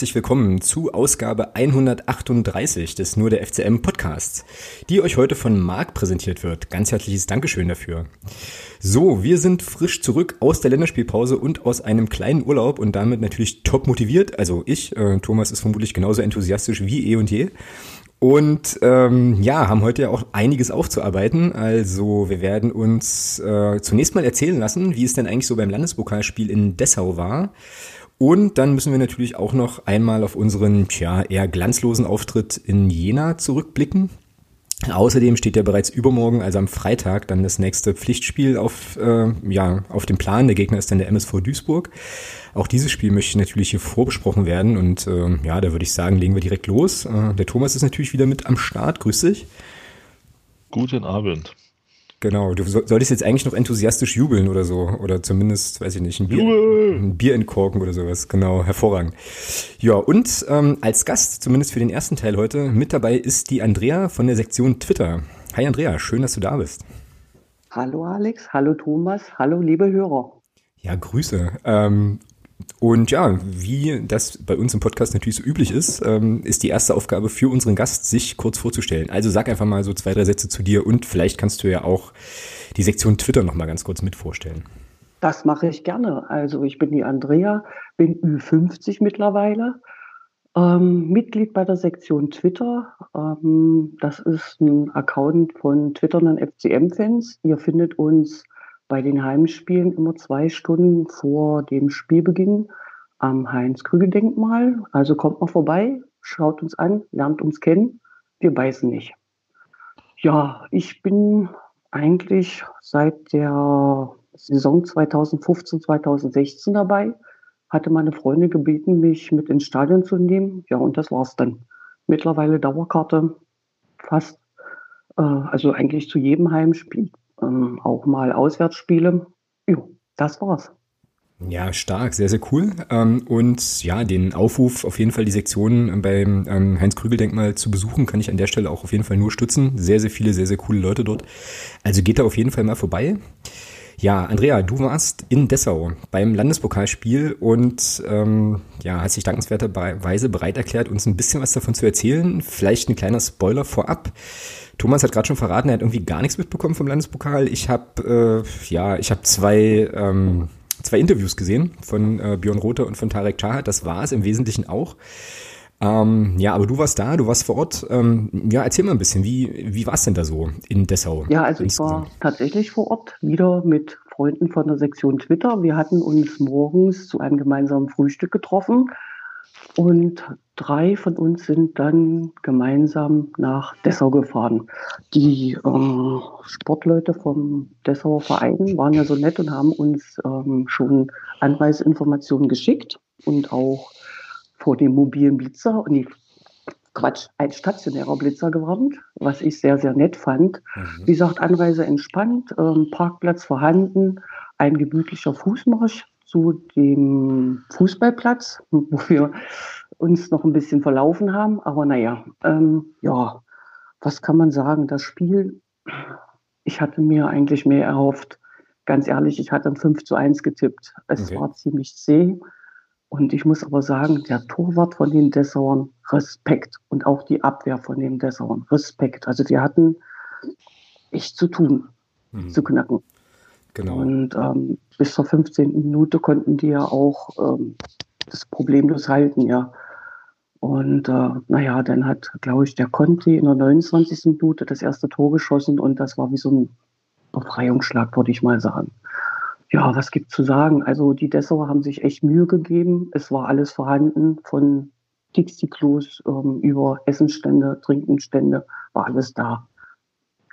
herzlich willkommen zu Ausgabe 138 des Nur der FCM Podcasts, die euch heute von Marc präsentiert wird. Ganz herzliches Dankeschön dafür. So, wir sind frisch zurück aus der Länderspielpause und aus einem kleinen Urlaub und damit natürlich top motiviert. Also ich, äh, Thomas ist vermutlich genauso enthusiastisch wie eh und je. Und ähm, ja, haben heute ja auch einiges aufzuarbeiten. Also wir werden uns äh, zunächst mal erzählen lassen, wie es denn eigentlich so beim Landespokalspiel in Dessau war. Und dann müssen wir natürlich auch noch einmal auf unseren tja, eher glanzlosen Auftritt in Jena zurückblicken. Außerdem steht ja bereits übermorgen, also am Freitag, dann das nächste Pflichtspiel auf, äh, ja, auf dem Plan. Der Gegner ist dann der MSV Duisburg. Auch dieses Spiel möchte natürlich hier vorbesprochen werden und äh, ja, da würde ich sagen, legen wir direkt los. Äh, der Thomas ist natürlich wieder mit am Start. Grüß dich. Guten Abend. Genau, du solltest jetzt eigentlich noch enthusiastisch jubeln oder so. Oder zumindest, weiß ich nicht, ein Bier, ein Bier entkorken oder sowas. Genau, hervorragend. Ja, und ähm, als Gast, zumindest für den ersten Teil heute, mit dabei ist die Andrea von der Sektion Twitter. Hi Andrea, schön, dass du da bist. Hallo Alex, hallo Thomas, hallo liebe Hörer. Ja, Grüße. Ähm, und ja, wie das bei uns im Podcast natürlich so üblich ist, ähm, ist die erste Aufgabe für unseren Gast, sich kurz vorzustellen. Also sag einfach mal so zwei, drei Sätze zu dir und vielleicht kannst du ja auch die Sektion Twitter nochmal ganz kurz mit vorstellen. Das mache ich gerne. Also ich bin die Andrea, bin Ü50 mittlerweile, ähm, Mitglied bei der Sektion Twitter. Ähm, das ist ein Account von twitternden FCM-Fans. Ihr findet uns bei den Heimspielen immer zwei Stunden vor dem Spielbeginn am Heinz-Krügel-Denkmal. Also kommt mal vorbei, schaut uns an, lernt uns kennen. Wir beißen nicht. Ja, ich bin eigentlich seit der Saison 2015, 2016 dabei. Hatte meine Freunde gebeten, mich mit ins Stadion zu nehmen. Ja, und das war's dann. Mittlerweile Dauerkarte fast, äh, also eigentlich zu jedem Heimspiel ähm, auch mal Auswärtsspiele. Jo, das war's. Ja, stark, sehr, sehr cool. Ähm, und ja, den Aufruf, auf jeden Fall die Sektion beim ähm, Heinz-Krügel-Denkmal zu besuchen, kann ich an der Stelle auch auf jeden Fall nur stützen. Sehr, sehr viele, sehr, sehr coole Leute dort. Also geht da auf jeden Fall mal vorbei. Ja, Andrea, du warst in Dessau beim Landespokalspiel und ähm, ja, hast dich dankenswerterweise bereit erklärt, uns ein bisschen was davon zu erzählen. Vielleicht ein kleiner Spoiler vorab. Thomas hat gerade schon verraten, er hat irgendwie gar nichts mitbekommen vom Landespokal. Ich habe äh, ja, ich habe zwei ähm, zwei Interviews gesehen von äh, Björn Rother und von Tarek Chahat. Das war es im Wesentlichen auch. Ähm, ja, aber du warst da, du warst vor Ort. Ähm, ja, erzähl mal ein bisschen, wie, wie war es denn da so in Dessau? Ja, also ich war tatsächlich vor Ort, wieder mit Freunden von der Sektion Twitter. Wir hatten uns morgens zu einem gemeinsamen Frühstück getroffen und drei von uns sind dann gemeinsam nach Dessau gefahren. Die ähm, Sportleute vom Dessauer Verein waren ja so nett und haben uns ähm, schon Anreiseinformationen geschickt und auch vor dem mobilen Blitzer, nee, Quatsch, ein stationärer Blitzer gewarnt, was ich sehr, sehr nett fand. Mhm. Wie gesagt, Anreise entspannt, ähm, Parkplatz vorhanden, ein gemütlicher Fußmarsch zu dem Fußballplatz, wo wir uns noch ein bisschen verlaufen haben. Aber naja, ähm, ja, was kann man sagen? Das Spiel, ich hatte mir eigentlich mehr erhofft. Ganz ehrlich, ich hatte ein 5 zu 1 getippt. Es okay. war ziemlich zäh. Und ich muss aber sagen, der Torwart von den Dessauern, Respekt. Und auch die Abwehr von den Dessauern, Respekt. Also die hatten echt zu tun, mhm. zu knacken. Genau. Und ähm, bis zur 15. Minute konnten die ja auch ähm, das problemlos halten, ja. Und äh, naja, dann hat, glaube ich, der Conti in der 29. Minute das erste Tor geschossen und das war wie so ein Befreiungsschlag, würde ich mal sagen. Ja, was gibt zu sagen? Also die Dessauer haben sich echt Mühe gegeben. Es war alles vorhanden, von Dixie-Klos ähm, über Essenstände, Trinkenstände, war alles da.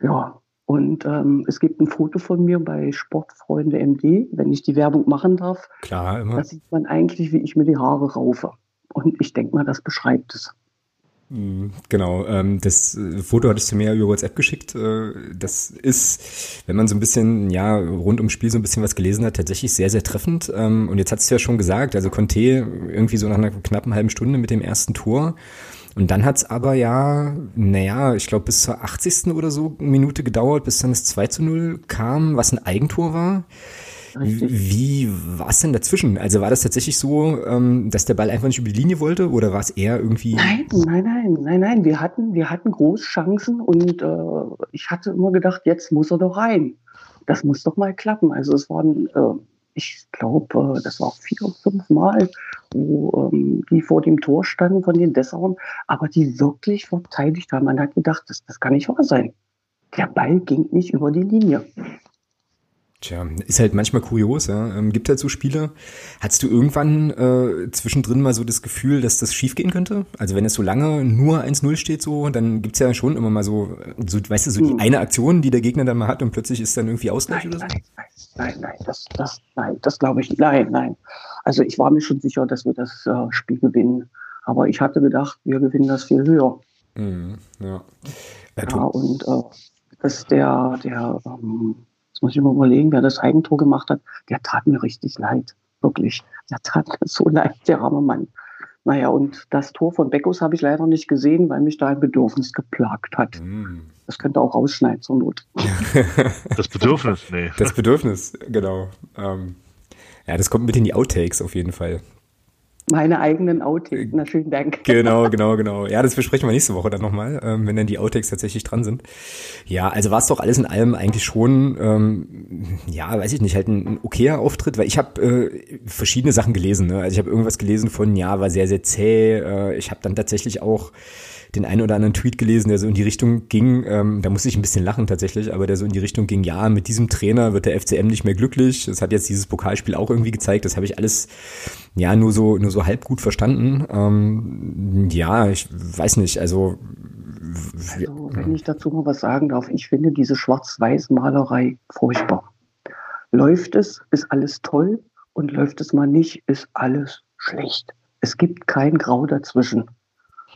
Ja, und ähm, es gibt ein Foto von mir bei Sportfreunde MD, wenn ich die Werbung machen darf. Klar, immer. Da sieht man eigentlich, wie ich mir die Haare raufe. Und ich denke mal, das beschreibt es. Genau, ähm, das äh, Foto hattest du mir über WhatsApp geschickt. Äh, das ist, wenn man so ein bisschen, ja, rund ums Spiel so ein bisschen was gelesen hat, tatsächlich sehr, sehr treffend. Ähm, und jetzt hast du ja schon gesagt, also Conte irgendwie so nach einer knappen halben Stunde mit dem ersten Tor. Und dann hat's aber ja, naja, ich glaube bis zur 80. oder so Minute gedauert, bis dann das 2 zu 0 kam, was ein Eigentor war. Wie war es denn dazwischen? Also war das tatsächlich so, ähm, dass der Ball einfach nicht über die Linie wollte oder war es eher irgendwie? Nein, nein, nein, nein, nein. Wir hatten, wir hatten Großchancen und äh, ich hatte immer gedacht, jetzt muss er doch rein. Das muss doch mal klappen. Also es waren, äh, ich glaube, äh, das war vier, fünf Mal, wo ähm, die vor dem Tor standen von den Dessauern, aber die wirklich verteidigt haben. Man hat gedacht, das, das kann nicht wahr sein. Der Ball ging nicht über die Linie. Tja, ist halt manchmal kurios, ja. Ähm, gibt halt so Spiele. Hattest du irgendwann äh, zwischendrin mal so das Gefühl, dass das schiefgehen könnte? Also wenn es so lange nur 1-0 steht, so, dann gibt's ja schon immer mal so, so weißt du, so hm. die eine Aktion, die der Gegner dann mal hat und plötzlich ist dann irgendwie Ausgleich nein, oder so? Nein, nein, nein, nein, das, das, nein, das glaube ich nicht. Nein, nein. Also ich war mir schon sicher, dass wir das äh, Spiel gewinnen. Aber ich hatte gedacht, wir gewinnen das viel höher. Mhm, ja. Ja, ja und äh, dass der, der ähm, Jetzt muss ich mal überlegen, wer das Eigentor gemacht hat. Der tat mir richtig leid. Wirklich. Der tat mir so leid, der arme Mann. Naja, und das Tor von Beckus habe ich leider nicht gesehen, weil mich da ein Bedürfnis geplagt hat. Mm. Das könnte auch rausschneiden zur Not. Das Bedürfnis, nee. Das Bedürfnis, genau. Ähm, ja, das kommt mit in die Outtakes auf jeden Fall. Meine eigenen Outtakes, na schönen Dank. Genau, genau, genau. Ja, das besprechen wir nächste Woche dann nochmal, ähm, wenn dann die Outtakes tatsächlich dran sind. Ja, also war es doch alles in allem eigentlich schon, ähm, ja, weiß ich nicht, halt ein, ein okayer Auftritt, weil ich habe äh, verschiedene Sachen gelesen. Ne? Also ich habe irgendwas gelesen von, ja, war sehr, sehr zäh. Äh, ich habe dann tatsächlich auch den einen oder anderen Tweet gelesen, der so in die Richtung ging, ähm, da muss ich ein bisschen lachen tatsächlich, aber der so in die Richtung ging, ja, mit diesem Trainer wird der FCM nicht mehr glücklich. Das hat jetzt dieses Pokalspiel auch irgendwie gezeigt. Das habe ich alles ja nur so nur so halb gut verstanden. Ähm, ja, ich weiß nicht, also also, wenn ich dazu mal was sagen darf, ich finde diese Schwarz-Weiß-Malerei furchtbar. Läuft es, ist alles toll und läuft es mal nicht, ist alles schlecht. Es gibt kein Grau dazwischen.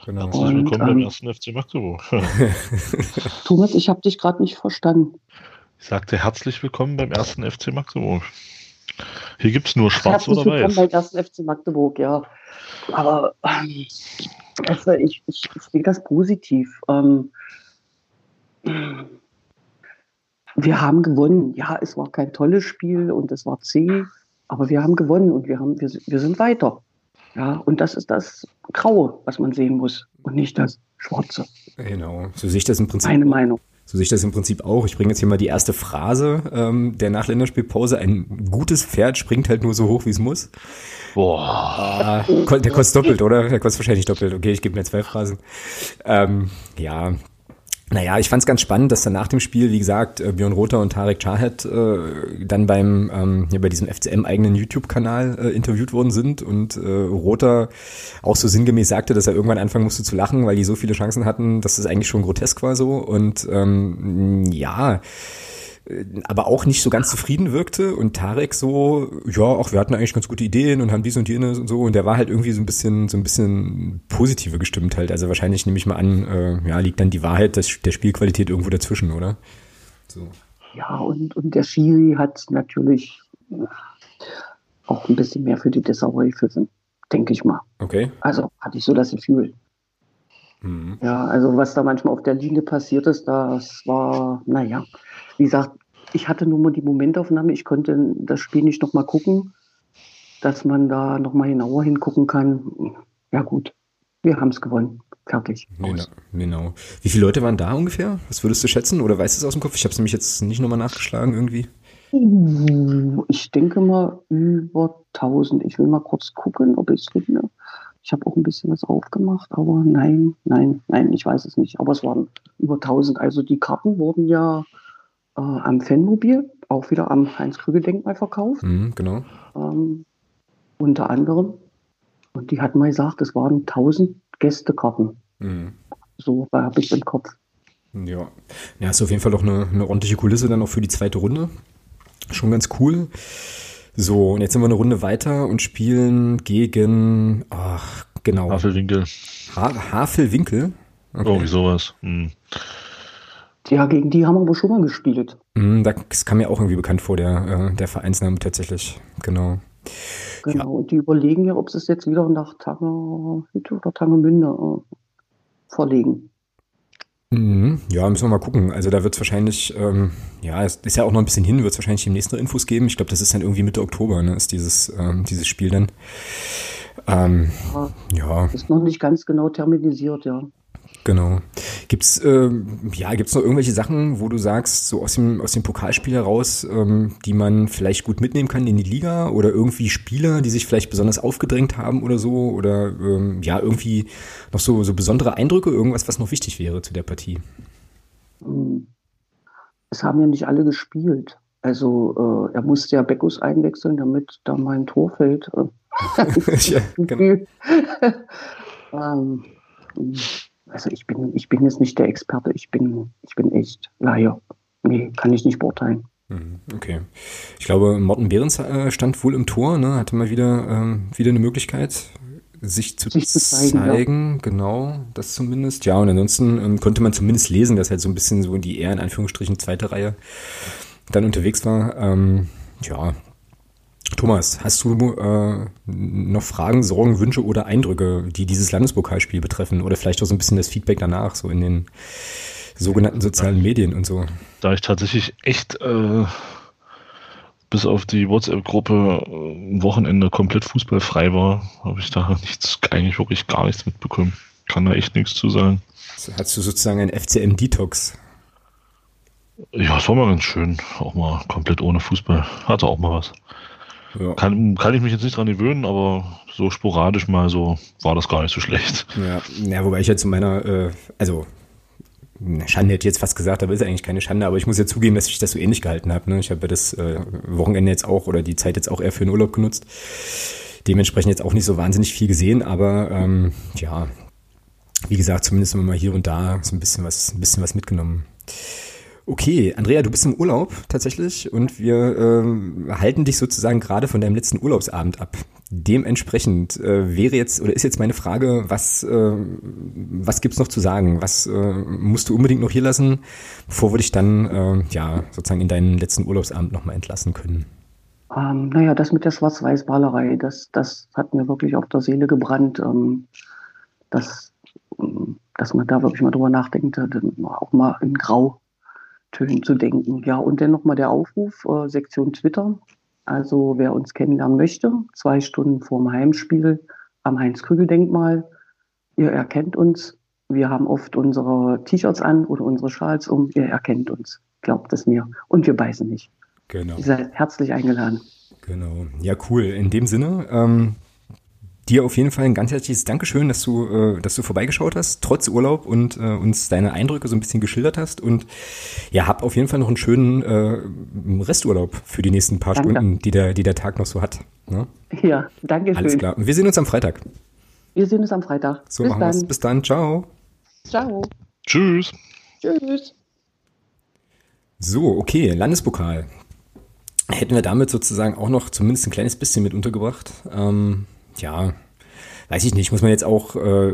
Genau. Herzlich willkommen ähm, beim ersten FC Magdeburg. Thomas, ich habe dich gerade nicht verstanden. Ich sagte herzlich willkommen beim ersten FC Magdeburg. Hier gibt es nur schwarz herzlich oder weiß. Herzlich willkommen beim ersten FC Magdeburg, ja. Aber ähm, also ich, ich, ich sehe das positiv. Ähm, wir haben gewonnen. Ja, es war kein tolles Spiel und es war zäh, aber wir haben gewonnen und wir, haben, wir, wir sind weiter. Ja, und das ist das Graue, was man sehen muss und nicht das Schwarze. Genau, so sehe ich das im Prinzip. Meine Meinung. So sehe ich das im Prinzip auch. Ich bringe jetzt hier mal die erste Phrase ähm, der Nachländerspielpause. Ein gutes Pferd springt halt nur so hoch, wie es muss. Boah. Ah, der kostet doppelt, oder? Der kostet wahrscheinlich doppelt. Okay, ich gebe mir zwei Phrasen. Ähm, ja, naja, ich fand es ganz spannend, dass dann nach dem Spiel, wie gesagt, äh, Björn Rother und Tarek Chahed äh, dann beim ähm, ja, bei diesem FCM-eigenen YouTube-Kanal äh, interviewt worden sind und äh, Rother auch so sinngemäß sagte, dass er irgendwann anfangen musste zu lachen, weil die so viele Chancen hatten, dass das eigentlich schon grotesk war so. Und ähm, ja, aber auch nicht so ganz zufrieden wirkte und Tarek so, ja, auch wir hatten eigentlich ganz gute Ideen und haben dies und jenes und so und der war halt irgendwie so ein bisschen, so ein bisschen positiver gestimmt halt. Also wahrscheinlich nehme ich mal an, äh, ja, liegt dann die Wahrheit des, der Spielqualität irgendwo dazwischen, oder? So. Ja, und, und der Schiri hat natürlich auch ein bisschen mehr für die Dessauer gepfiffen, denke ich mal. Okay. Also hatte ich so das Gefühl. Mhm. Ja, also was da manchmal auf der Linie passiert ist, das war, naja, wie gesagt, ich hatte nur mal die Momentaufnahme, ich konnte das Spiel nicht nochmal gucken, dass man da nochmal genauer hingucken kann. Ja gut, wir haben es gewonnen. Fertig. Genau, genau. Wie viele Leute waren da ungefähr? Was würdest du schätzen? Oder weißt du es aus dem Kopf? Ich habe es nämlich jetzt nicht nochmal nachgeschlagen irgendwie. Ich denke mal über 1000. Ich will mal kurz gucken, ob ich es finde. Ich habe auch ein bisschen was aufgemacht, aber nein, nein, nein, ich weiß es nicht. Aber es waren über 1000. Also die Karten wurden ja äh, am Fanmobil, auch wieder am Heinz-Krügel-Denkmal verkauft. Mhm, genau. Ähm, unter anderem. Und die hatten mal gesagt, es waren 1000 Gästekarten. Mhm. So habe ich im Kopf. Ja. ja, ist auf jeden Fall doch eine, eine ordentliche Kulisse dann auch für die zweite Runde. Schon ganz cool. So, und jetzt sind wir eine Runde weiter und spielen gegen, ach, genau. Havelwinkel. Ha Havelwinkel? Okay. Irgendwie sowas. Hm. Ja, gegen die haben wir aber schon mal gespielt. Mm, das kam mir auch irgendwie bekannt vor, der, äh, der Vereinsname tatsächlich. Genau. Genau, ja. und die überlegen ja, ob sie es jetzt wieder nach Tangerhütte oder Tangermünde äh, verlegen. Mhm. Ja, müssen wir mal gucken. Also da wird es wahrscheinlich, ähm, ja, es ist ja auch noch ein bisschen hin, wird es wahrscheinlich demnächst noch Infos geben. Ich glaube, das ist dann irgendwie Mitte Oktober, ne, ist dieses, ähm, dieses Spiel dann. Ähm, ja. Ist noch nicht ganz genau terminisiert, ja. Genau. Gibt's äh, ja gibt's noch irgendwelche Sachen, wo du sagst, so aus dem aus dem Pokalspiel heraus, ähm, die man vielleicht gut mitnehmen kann in die Liga oder irgendwie Spieler, die sich vielleicht besonders aufgedrängt haben oder so oder ähm, ja irgendwie noch so so besondere Eindrücke, irgendwas, was noch wichtig wäre zu der Partie. Hm. Es haben ja nicht alle gespielt. Also äh, er musste ja Beckus einwechseln, damit da mein Tor fällt. ja, genau. ähm, also ich bin, ich bin jetzt nicht der Experte, ich bin, ich bin echt Laie. Nee, kann ich nicht beurteilen. Mhm, okay. Ich glaube, Morten Behrens äh, stand wohl im Tor, ne? hatte mal wieder, ähm, wieder eine Möglichkeit, sich zu, sich zu zeigen. zeigen. Ja. Genau, das zumindest. Ja, und ansonsten ähm, konnte man zumindest lesen, dass halt so ein bisschen so in die eher in Anführungsstrichen zweite Reihe dann unterwegs war. Ähm, ja, Thomas, hast du äh, noch Fragen, Sorgen, Wünsche oder Eindrücke, die dieses Landespokalspiel betreffen? Oder vielleicht auch so ein bisschen das Feedback danach, so in den sogenannten sozialen Medien und so? Da ich tatsächlich echt äh, bis auf die WhatsApp-Gruppe äh, ein Wochenende komplett fußballfrei war, habe ich da nichts, eigentlich wirklich gar nichts mitbekommen. Kann da echt nichts zu sagen. Also hast du sozusagen ein FCM-Detox? Ja, es war mal ganz schön. Auch mal komplett ohne Fußball. Hatte auch mal was. Ja. Kann, kann ich mich jetzt nicht dran gewöhnen, aber so sporadisch mal so war das gar nicht so schlecht. Ja, ja wobei ich ja zu meiner, äh, also Schande hätte ich jetzt fast gesagt, aber ist eigentlich keine Schande, aber ich muss ja zugeben, dass ich das so ähnlich gehalten habe. Ne? Ich habe ja das äh, Wochenende jetzt auch oder die Zeit jetzt auch eher für den Urlaub genutzt. Dementsprechend jetzt auch nicht so wahnsinnig viel gesehen, aber ähm, ja, wie gesagt, zumindest immer mal hier und da so ein bisschen was, ein bisschen was mitgenommen. Okay, Andrea, du bist im Urlaub tatsächlich und wir ähm, halten dich sozusagen gerade von deinem letzten Urlaubsabend ab. Dementsprechend äh, wäre jetzt oder ist jetzt meine Frage, was äh, was gibt's noch zu sagen? Was äh, musst du unbedingt noch hier lassen, bevor wir dich dann äh, ja sozusagen in deinen letzten Urlaubsabend nochmal entlassen können? Ähm, naja, das mit der Schwarz-Weiß-Malerei, das das hat mir wirklich auf der Seele gebrannt. Ähm, dass dass man da wirklich mal drüber nachdenkt, auch mal in Grau Tönen zu denken. Ja, und dann nochmal der Aufruf, äh, Sektion Twitter. Also wer uns kennenlernen möchte, zwei Stunden vorm Heimspiel am Heinz-Krügel-Denkmal. Ihr erkennt uns. Wir haben oft unsere T-Shirts an oder unsere Schals um. Ihr erkennt uns. Glaubt es mir. Und wir beißen nicht. Genau. Ihr seid herzlich eingeladen. Genau. Ja, cool. In dem Sinne, ähm, dir auf jeden Fall ein ganz herzliches Dankeschön, dass du, äh, dass du vorbeigeschaut hast, trotz Urlaub und äh, uns deine Eindrücke so ein bisschen geschildert hast. Und ja, hab auf jeden Fall noch einen schönen äh, Resturlaub für die nächsten paar danke. Stunden, die der, die der Tag noch so hat. Ne? Ja, danke schön. Alles klar. Und wir sehen uns am Freitag. Wir sehen uns am Freitag. So Bis machen wir es. Bis dann. Ciao. Ciao. Tschüss. Tschüss. So, okay, Landespokal. Hätten wir damit sozusagen auch noch zumindest ein kleines bisschen mit untergebracht. Ähm, ja, weiß ich nicht, muss man jetzt auch äh,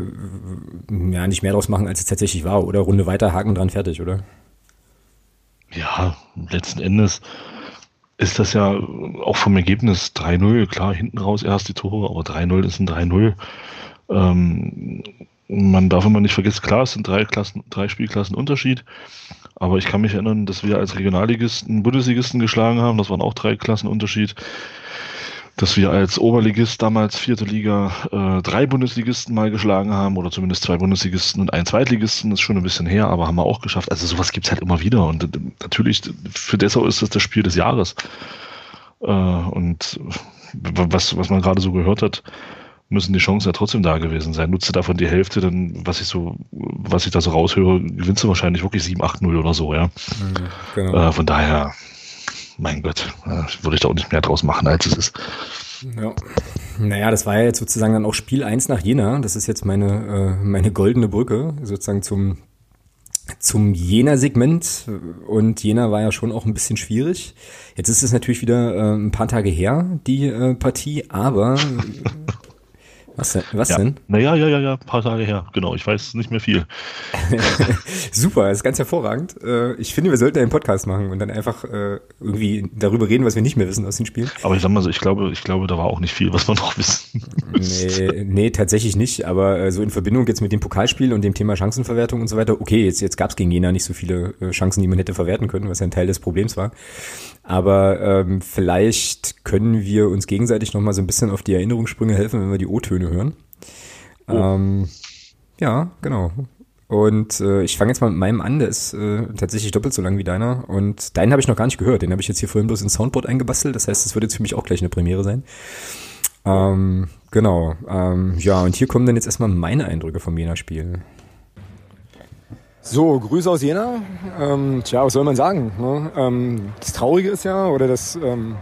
ja, nicht mehr draus machen, als es tatsächlich war, oder? Runde weiter, Haken dran, fertig, oder? Ja, letzten Endes ist das ja auch vom Ergebnis 3-0, klar, hinten raus erst die Tore, aber 3-0 ist ein 3-0. Ähm, man darf immer nicht vergessen, klar, es sind drei Klassen, drei Spielklassen Unterschied. Aber ich kann mich erinnern, dass wir als Regionalligisten Bundesligisten geschlagen haben. Das waren auch drei Klassen Unterschied dass wir als Oberligist damals vierte Liga äh, drei Bundesligisten mal geschlagen haben oder zumindest zwei Bundesligisten und einen Zweitligisten, das ist schon ein bisschen her, aber haben wir auch geschafft. Also sowas gibt's halt immer wieder und äh, natürlich für Dessau ist das das Spiel des Jahres. Äh, und was, was man gerade so gehört hat, müssen die Chancen ja trotzdem da gewesen sein. Nutze davon die Hälfte, dann, was ich so, was ich da so raushöre, gewinnst du wahrscheinlich wirklich 7, 8, 0 oder so, ja. Mhm, genau. Äh, von daher, mein Gott, äh, würde ich da auch nicht mehr draus machen, als es ist. Ja. Naja, das war ja jetzt sozusagen dann auch Spiel 1 nach Jena. Das ist jetzt meine, äh, meine goldene Brücke, sozusagen zum, zum Jena-Segment. Und Jena war ja schon auch ein bisschen schwierig. Jetzt ist es natürlich wieder äh, ein paar Tage her, die äh, Partie, aber Was denn? Was ja. denn? Naja, ja, ja, ja, ein paar Tage her. Genau, ich weiß nicht mehr viel. Super, das ist ganz hervorragend. Äh, ich finde, wir sollten einen Podcast machen und dann einfach äh, irgendwie darüber reden, was wir nicht mehr wissen aus den Spielen. Aber ich sag mal so, ich glaube, ich glaube, da war auch nicht viel, was wir noch wissen. Nee, nee tatsächlich nicht. Aber äh, so in Verbindung jetzt mit dem Pokalspiel und dem Thema Chancenverwertung und so weiter, okay, jetzt, jetzt gab es gegen Jena nicht so viele Chancen, die man hätte verwerten können, was ja ein Teil des Problems war. Aber ähm, vielleicht können wir uns gegenseitig nochmal so ein bisschen auf die Erinnerungssprünge helfen, wenn wir die O-Töne hören. Oh. Ähm, ja, genau. Und äh, ich fange jetzt mal mit meinem an, der ist äh, tatsächlich doppelt so lang wie deiner. Und deinen habe ich noch gar nicht gehört. Den habe ich jetzt hier vorhin bloß ins Soundboard eingebastelt. Das heißt, es wird jetzt für mich auch gleich eine Premiere sein. Ähm, genau. Ähm, ja, und hier kommen dann jetzt erstmal meine Eindrücke vom Jena-Spiel. So, Grüße aus Jena. Ähm, tja, was soll man sagen? Ne? Ähm, das Traurige ist ja, oder das ähm,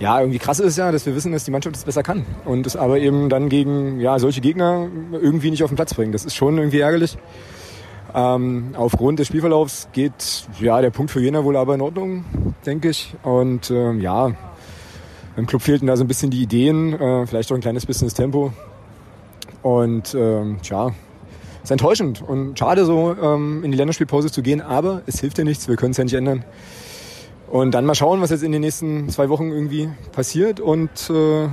ja irgendwie krasse ist ja, dass wir wissen, dass die Mannschaft das besser kann und es aber eben dann gegen ja solche Gegner irgendwie nicht auf den Platz bringen. Das ist schon irgendwie ärgerlich. Ähm, aufgrund des Spielverlaufs geht ja der Punkt für Jena wohl aber in Ordnung, denke ich. Und ähm, ja, im Club fehlten da so ein bisschen die Ideen, äh, vielleicht auch ein kleines bisschen das Tempo. Und ähm, tja, ist enttäuschend und schade, so ähm, in die Länderspielpause zu gehen, aber es hilft ja nichts, wir können es ja nicht ändern. Und dann mal schauen, was jetzt in den nächsten zwei Wochen irgendwie passiert und äh,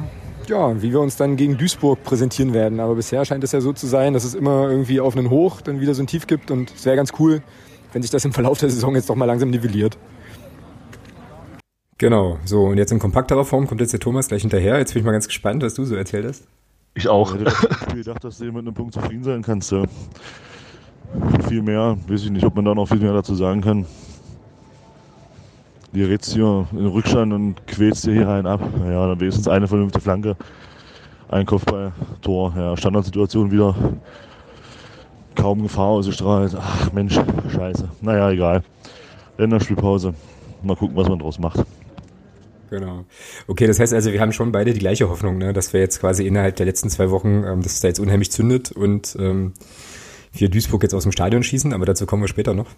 ja, wie wir uns dann gegen Duisburg präsentieren werden. Aber bisher scheint es ja so zu sein, dass es immer irgendwie auf einen Hoch dann wieder so ein Tief gibt und es wäre ganz cool, wenn sich das im Verlauf der Saison jetzt doch mal langsam nivelliert. Genau, so und jetzt in kompakterer Form kommt jetzt der Thomas gleich hinterher. Jetzt bin ich mal ganz gespannt, was du so erzählt hast. Ich auch. Ich hätte gedacht, dass du mit einem Punkt zufrieden sein kannst. Ja. Viel mehr, weiß ich nicht, ob man da noch viel mehr dazu sagen kann. Die rätst hier in den Rückstand und quälst dir hier einen ab. Naja, dann wenigstens eine vernünftige Flanke. Ein Kopfball, Tor. Ja, Standardsituation wieder. Kaum Gefahr ausgestrahlt. Ach Mensch, scheiße. Naja, egal. Länderspielpause. Mal gucken, was man draus macht. Genau. Okay, das heißt also, wir haben schon beide die gleiche Hoffnung, ne? dass wir jetzt quasi innerhalb der letzten zwei Wochen, ähm, dass es da jetzt unheimlich zündet und ähm, wir Duisburg jetzt aus dem Stadion schießen, aber dazu kommen wir später noch.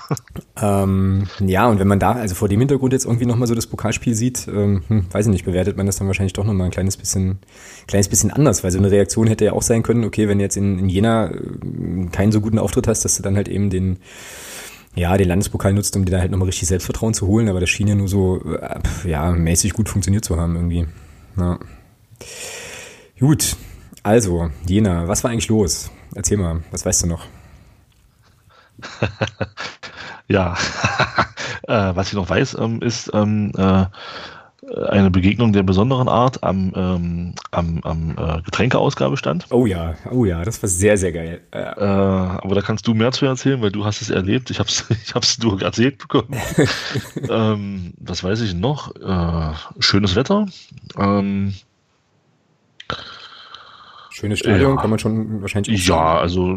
ähm, ja, und wenn man da, also vor dem Hintergrund jetzt irgendwie nochmal so das Pokalspiel sieht, ähm, hm, weiß ich nicht, bewertet man das dann wahrscheinlich doch nochmal ein kleines bisschen, kleines bisschen anders, weil so eine Reaktion hätte ja auch sein können, okay, wenn du jetzt in, in Jena äh, keinen so guten Auftritt hast, dass du dann halt eben den ja, den Landespokal nutzt, um dir da halt nochmal richtig Selbstvertrauen zu holen, aber das schien ja nur so, äh, ja, mäßig gut funktioniert zu haben irgendwie. Ja. Gut, also, Jena, was war eigentlich los? Erzähl mal, was weißt du noch? ja, äh, was ich noch weiß, ähm, ist, ähm, äh, eine Begegnung der besonderen Art am, ähm, am, am äh, Getränkeausgabestand. Oh ja, oh ja, das war sehr, sehr geil. Äh, aber da kannst du mehr zu erzählen, weil du hast es erlebt. Ich habe es ich hab's nur erzählt bekommen. ähm, was weiß ich noch? Äh, schönes Wetter. Ähm, Schönes Stadion, ja, kann man schon wahrscheinlich. Ja, also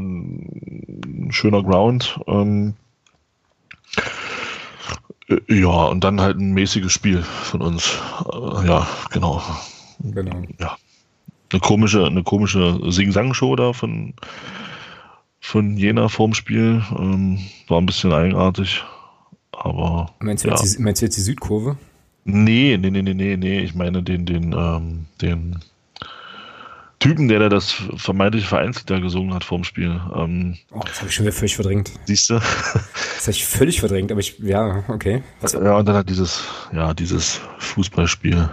schöner Ground. Ähm, äh, ja, und dann halt ein mäßiges Spiel von uns. Äh, ja, genau. Genau. Ja. Eine komische, eine komische Sing-Sang-Show da von, von Jena vorm Spiel. Ähm, war ein bisschen eigenartig. Aber. Meinst du, ja. jetzt, die, meinst du jetzt die Südkurve? Nee, nee, nee, nee, nee, nee. Ich meine den, den, ähm, den Typen, der da das vermeintliche Vereinslied da gesungen hat vorm Spiel. Ähm, oh, das habe ich schon wieder völlig verdrängt. Siehst du? das habe ich völlig verdrängt, aber ich, ja, okay. Was? Ja, und dann hat dieses, ja, dieses Fußballspiel,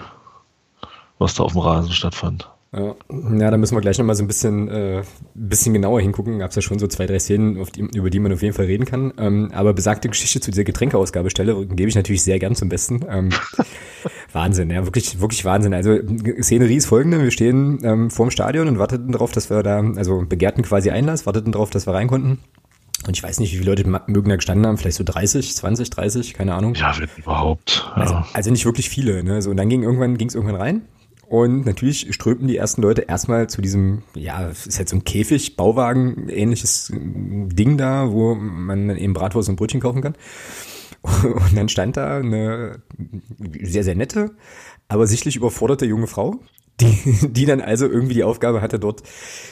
was da auf dem Rasen stattfand. Ja, ja da müssen wir gleich nochmal so ein bisschen, äh, bisschen genauer hingucken. Gab es ja schon so zwei, drei Szenen, die, über die man auf jeden Fall reden kann. Ähm, aber besagte Geschichte zu dieser Getränkeausgabestelle gebe ich natürlich sehr gern zum Besten. Ähm, Wahnsinn, ja, wirklich, wirklich Wahnsinn. Also Szenerie ist folgende, wir stehen ähm, vorm Stadion und warteten darauf, dass wir da, also begehrten quasi Einlass, warteten darauf, dass wir rein konnten. Und ich weiß nicht, wie viele Leute mögen da gestanden haben, vielleicht so 30, 20, 30, keine Ahnung. Ja, überhaupt. Ja. Also, also nicht wirklich viele. Ne? So, und dann ging irgendwann, ging es irgendwann rein. Und natürlich strömten die ersten Leute erstmal zu diesem, ja, ist halt so ein Käfig, Bauwagen, ähnliches Ding da, wo man dann eben Bratwurst und Brötchen kaufen kann. Und dann stand da eine sehr, sehr nette, aber sichtlich überforderte junge Frau die, die dann also irgendwie die Aufgabe hatte, dort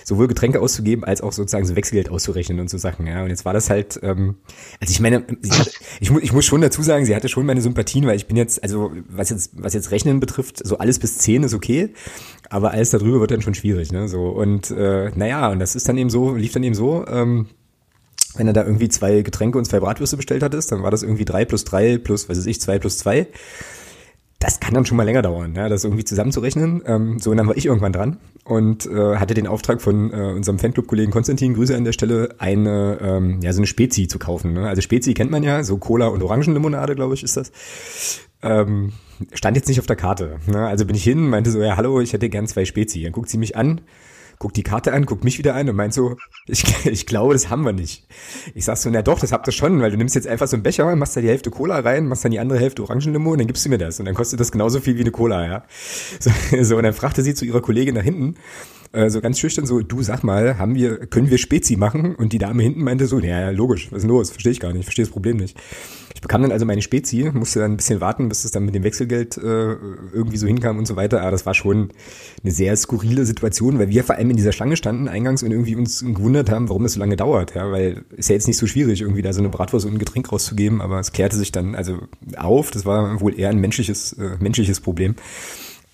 sowohl Getränke auszugeben, als auch sozusagen so Wechselgeld auszurechnen und so Sachen. Ja, und jetzt war das halt, ähm, also ich meine, ich, muss, ich muss schon dazu sagen, sie hatte schon meine Sympathien, weil ich bin jetzt, also was jetzt, was jetzt Rechnen betrifft, so alles bis zehn ist okay, aber alles darüber wird dann schon schwierig, ne? So und äh, naja, und das ist dann eben so, lief dann eben so. Ähm, wenn er da irgendwie zwei Getränke und zwei Bratwürste bestellt hattest, dann war das irgendwie drei plus drei plus, was weiß ich, zwei plus zwei das kann dann schon mal länger dauern, ja, das irgendwie zusammenzurechnen. Ähm, so, und dann war ich irgendwann dran und äh, hatte den Auftrag von äh, unserem Fanclub-Kollegen Konstantin, Grüße an der Stelle, eine, ähm, ja, so eine Spezi zu kaufen. Ne? Also Spezi kennt man ja, so Cola und Orangenlimonade, glaube ich, ist das. Ähm, stand jetzt nicht auf der Karte. Ne? Also bin ich hin, meinte so, ja, hallo, ich hätte gern zwei Spezi. Dann guckt sie mich an, guckt die Karte an, guckt mich wieder an und meint so, ich, ich glaube, das haben wir nicht. Ich sag so, na doch, das habt ihr schon, weil du nimmst jetzt einfach so einen Becher, machst da die Hälfte Cola rein, machst dann die andere Hälfte Orangenlimo und dann gibst du mir das. Und dann kostet das genauso viel wie eine Cola, ja. So, so und dann fragte sie zu ihrer Kollegin da hinten, äh, so ganz schüchtern so, du sag mal, haben wir, können wir Spezi machen? Und die Dame hinten meinte so, ja, logisch, was ist denn los? Verstehe ich gar nicht, verstehe das Problem nicht. Bekam dann also meine Spezi, musste dann ein bisschen warten, bis es dann mit dem Wechselgeld äh, irgendwie so hinkam und so weiter. Aber das war schon eine sehr skurrile Situation, weil wir vor allem in dieser Schlange standen eingangs und irgendwie uns gewundert haben, warum das so lange dauert. Ja, weil ist ja jetzt nicht so schwierig, irgendwie da so eine Bratwurst und ein Getränk rauszugeben, aber es klärte sich dann also auf. Das war wohl eher ein menschliches, äh, menschliches Problem.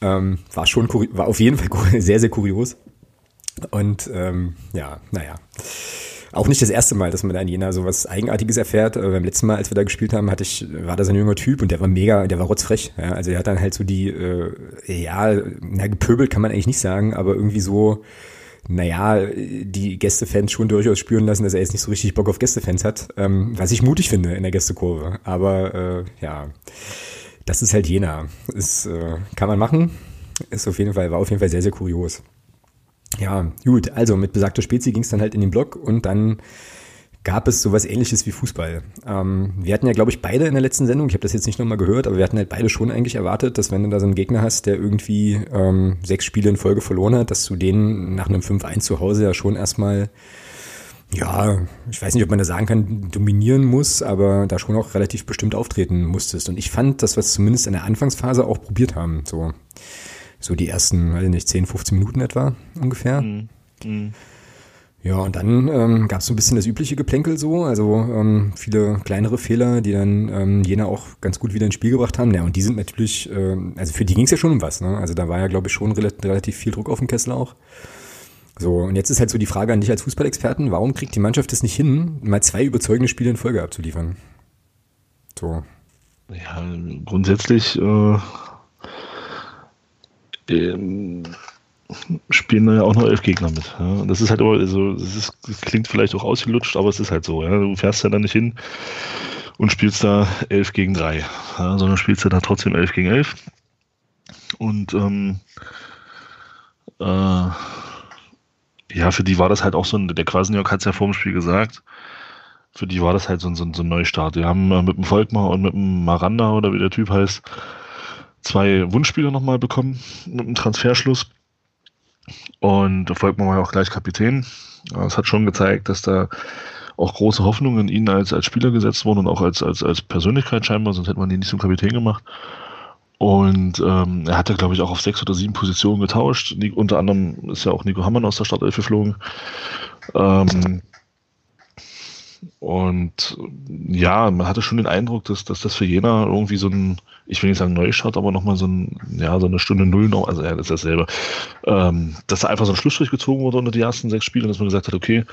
Ähm, war schon, war auf jeden Fall sehr, sehr kurios. Und ähm, ja, naja. Auch nicht das erste Mal, dass man da in Jena so was Eigenartiges erfährt. Aber beim letzten Mal, als wir da gespielt haben, hatte ich, war das ein junger Typ und der war mega, der war rotzfrech. Ja, also der hat dann halt so die, äh, ja, na, gepöbelt kann man eigentlich nicht sagen, aber irgendwie so, naja, die Gästefans schon durchaus spüren lassen, dass er jetzt nicht so richtig Bock auf Gästefans hat, ähm, was ich mutig finde in der Gästekurve. Aber äh, ja, das ist halt Jena. Ist, äh, kann man machen. Ist auf jeden Fall, war auf jeden Fall sehr, sehr kurios. Ja, gut, also mit besagter Spezi ging es dann halt in den Block und dann gab es sowas ähnliches wie Fußball. Ähm, wir hatten ja, glaube ich, beide in der letzten Sendung, ich habe das jetzt nicht nochmal gehört, aber wir hatten halt beide schon eigentlich erwartet, dass wenn du da so einen Gegner hast, der irgendwie ähm, sechs Spiele in Folge verloren hat, dass du den nach einem 5-1 zu Hause ja schon erstmal, ja, ich weiß nicht, ob man da sagen kann, dominieren muss, aber da schon auch relativ bestimmt auftreten musstest. Und ich fand, dass wir es zumindest in der Anfangsphase auch probiert haben. So so die ersten, weiß ich nicht, 10, 15 Minuten etwa ungefähr. Mhm. Mhm. Ja, und dann ähm, gab es so ein bisschen das übliche Geplänkel so, also ähm, viele kleinere Fehler, die dann ähm, Jena auch ganz gut wieder ins Spiel gebracht haben. Ja, und die sind natürlich, ähm, also für die ging es ja schon um was, ne? Also da war ja, glaube ich, schon relativ, relativ viel Druck auf dem Kessel auch. So, und jetzt ist halt so die Frage an dich als Fußballexperten, warum kriegt die Mannschaft es nicht hin, mal zwei überzeugende Spiele in Folge abzuliefern? So. Ja, grundsätzlich äh, ähm, spielen da ja auch nur elf Gegner mit. Ja. Das ist halt immer, also, das, ist, das klingt vielleicht auch ausgelutscht, aber es ist halt so. Ja. Du fährst ja da nicht hin und spielst da elf gegen drei, ja, sondern spielst ja da trotzdem elf gegen elf. Und ähm, äh, ja, für die war das halt auch so ein, der Quasenjörg hat es ja vor dem Spiel gesagt, für die war das halt so ein, so ein, so ein Neustart. Wir haben äh, mit dem Volkmar und mit dem Maranda oder wie der Typ heißt, zwei Wunschspieler nochmal bekommen mit dem Transferschluss. Und Volkmann war ja auch gleich Kapitän. Es hat schon gezeigt, dass da auch große Hoffnungen in ihn als, als Spieler gesetzt wurden und auch als, als, als Persönlichkeit scheinbar, sonst hätte man ihn nicht zum Kapitän gemacht. Und ähm, er hat ja, glaube ich, auch auf sechs oder sieben Positionen getauscht. Unter anderem ist ja auch Nico Hammann aus der Startelf geflogen. Ähm, und ja, man hatte schon den Eindruck, dass, dass das für Jena irgendwie so ein, ich will nicht sagen Neustart, aber nochmal so ein, ja, so eine Stunde Null noch, also ja, das ist dasselbe, ähm, dass da einfach so ein Schlussstrich gezogen wurde unter die ersten sechs Spiele, dass man gesagt hat, okay,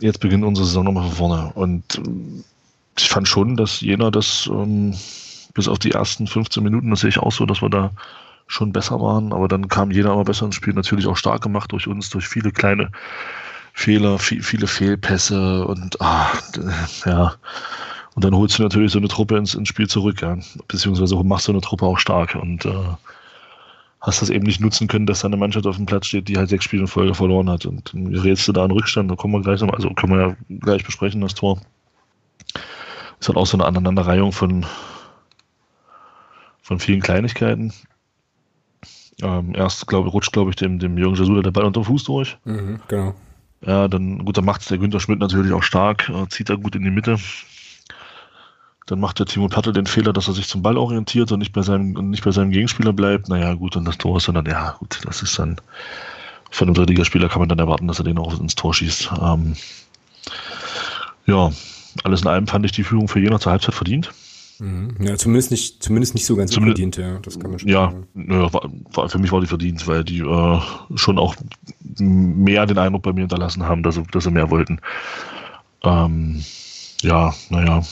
jetzt beginnt unsere Saison nochmal von vorne. Und ich fand schon, dass Jena das ähm, bis auf die ersten 15 Minuten, das sehe ich auch so, dass wir da schon besser waren, aber dann kam Jena aber besser ins Spiel, natürlich auch stark gemacht durch uns, durch viele kleine Fehler, viel, viele Fehlpässe und ah, ja. Und dann holst du natürlich so eine Truppe ins, ins Spiel zurück, ja. Beziehungsweise machst du eine Truppe auch stark und äh, hast das eben nicht nutzen können, dass da eine Mannschaft auf dem Platz steht, die halt sechs Spiele in Folge verloren hat. Und wie rätst du da einen Rückstand? Da kommen wir gleich nochmal, also können wir ja gleich besprechen, das Tor. Ist halt auch so eine Aneinanderreihung von, von vielen Kleinigkeiten. Ähm, erst, glaube rutscht, glaube ich, dem, dem Jürgen Jasula der Ball unter Fuß durch. Mhm, genau. Ja, dann, gut, dann macht es der Günther Schmidt natürlich auch stark, äh, zieht er gut in die Mitte. Dann macht der Timo Pertl den Fehler, dass er sich zum Ball orientiert und nicht bei seinem, nicht bei seinem Gegenspieler bleibt. Naja, gut, und das Tor ist dann, ja, gut, das ist dann, von einem Drittligaspieler kann man dann erwarten, dass er den auch ins Tor schießt. Ähm, ja, alles in allem fand ich die Führung für Jena zur Halbzeit verdient. Mhm. Ja, zumindest nicht, zumindest nicht so ganz Zumindest, verdient, ja. Das kann man schon ja, sagen. Ja, für mich war die verdient, weil die äh, schon auch mehr den Eindruck bei mir hinterlassen haben, dass sie, dass sie mehr wollten. Ähm, ja, naja.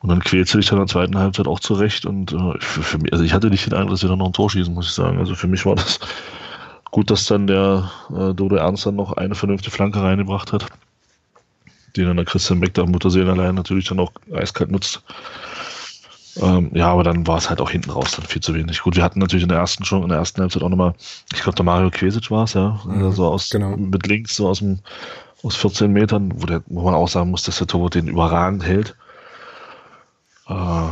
Und dann quält sie sich dann in der zweiten Halbzeit auch zurecht. Und äh, für, für, mich, also ich hatte nicht den Eindruck, dass sie dann noch ein Tor schießen, muss ich sagen. Also für mich war das gut, dass dann der äh, Dodo Ernst dann noch eine vernünftige Flanke reingebracht hat den dann der Christian Beck da Muttersehen allein natürlich dann auch eiskalt nutzt. Ähm, ja, aber dann war es halt auch hinten raus dann viel zu wenig. Gut, wir hatten natürlich in der ersten schon in der ersten Halbzeit auch nochmal, ich glaube der Mario Quesic war es, ja, mhm, so aus genau. mit links, so aus dem aus 14 Metern, wo, der, wo man auch sagen muss, dass der Torwart den überragend hält. Äh,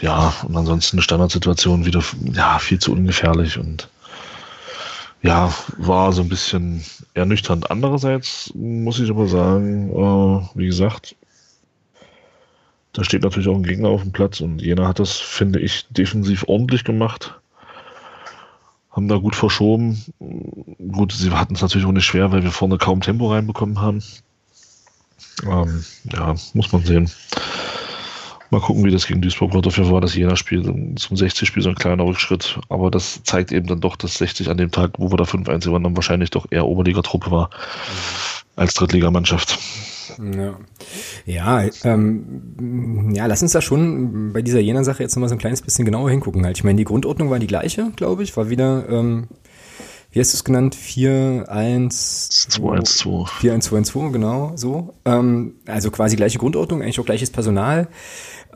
ja, und ansonsten eine Standardsituation wieder ja, viel zu ungefährlich und ja, war so ein bisschen ernüchternd. Andererseits muss ich aber sagen, äh, wie gesagt, da steht natürlich auch ein Gegner auf dem Platz und Jena hat das, finde ich, defensiv ordentlich gemacht. Haben da gut verschoben. Gut, sie hatten es natürlich auch nicht schwer, weil wir vorne kaum Tempo reinbekommen haben. Ähm, ja, muss man sehen. Mal gucken, wie das gegen Duisburg wird. Dafür war das Jena-Spiel zum 60-Spiel so ein kleiner Rückschritt. Aber das zeigt eben dann doch, dass 60 an dem Tag, wo wir da 5-1 gewonnen haben, wahrscheinlich doch eher Oberliga-Truppe war als Drittligamannschaft. Ja, ja, ähm, ja, lass uns da schon bei dieser Jena-Sache jetzt nochmal so ein kleines bisschen genauer hingucken. Halt. Ich meine, die Grundordnung war die gleiche, glaube ich, war wieder ähm, wie hast du es genannt? 4, 1, 2, 1, 2. 4, 1, 2, 1, 2, genau, so. Ähm, also quasi gleiche Grundordnung, eigentlich auch gleiches Personal.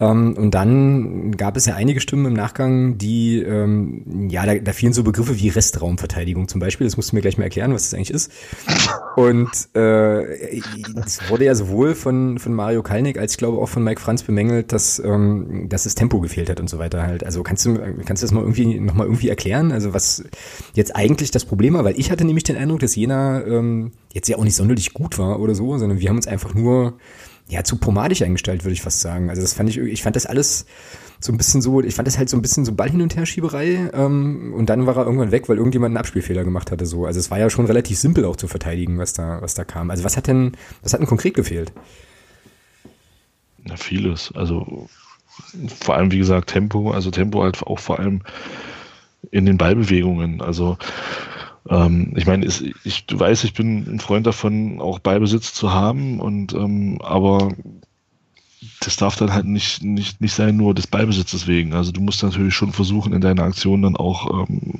Ähm, und dann gab es ja einige Stimmen im Nachgang, die, ähm, ja, da, da fielen so Begriffe wie Restraumverteidigung zum Beispiel. Das musst du mir gleich mal erklären, was das eigentlich ist. Und äh, es wurde ja sowohl von, von Mario Kalnick als ich glaube auch von Mike Franz bemängelt, dass, ähm, dass das Tempo gefehlt hat und so weiter halt. Also kannst du, kannst du das mal irgendwie noch mal irgendwie erklären? Also was jetzt eigentlich das Problem war, weil ich hatte nämlich den Eindruck, dass Jena ähm, jetzt ja auch nicht sonderlich gut war oder so, sondern wir haben uns einfach nur ja, zu pomadig eingestellt, würde ich fast sagen. Also das fand ich, ich fand das alles so ein bisschen so, ich fand das halt so ein bisschen so Ball hin und her Schieberei ähm, und dann war er irgendwann weg, weil irgendjemand einen Abspielfehler gemacht hatte. So, also es war ja schon relativ simpel auch zu verteidigen, was da, was da kam. Also was hat denn, was hat denn konkret gefehlt? Na vieles. Also vor allem wie gesagt Tempo, also Tempo halt auch vor allem in den Ballbewegungen. Also ähm, ich meine, ich, du weißt, ich bin ein Freund davon, auch Beibesitz zu haben, und ähm, aber das darf dann halt nicht, nicht, nicht sein, nur des Beibesitzes wegen. Also du musst natürlich schon versuchen, in deine Aktion dann auch ähm,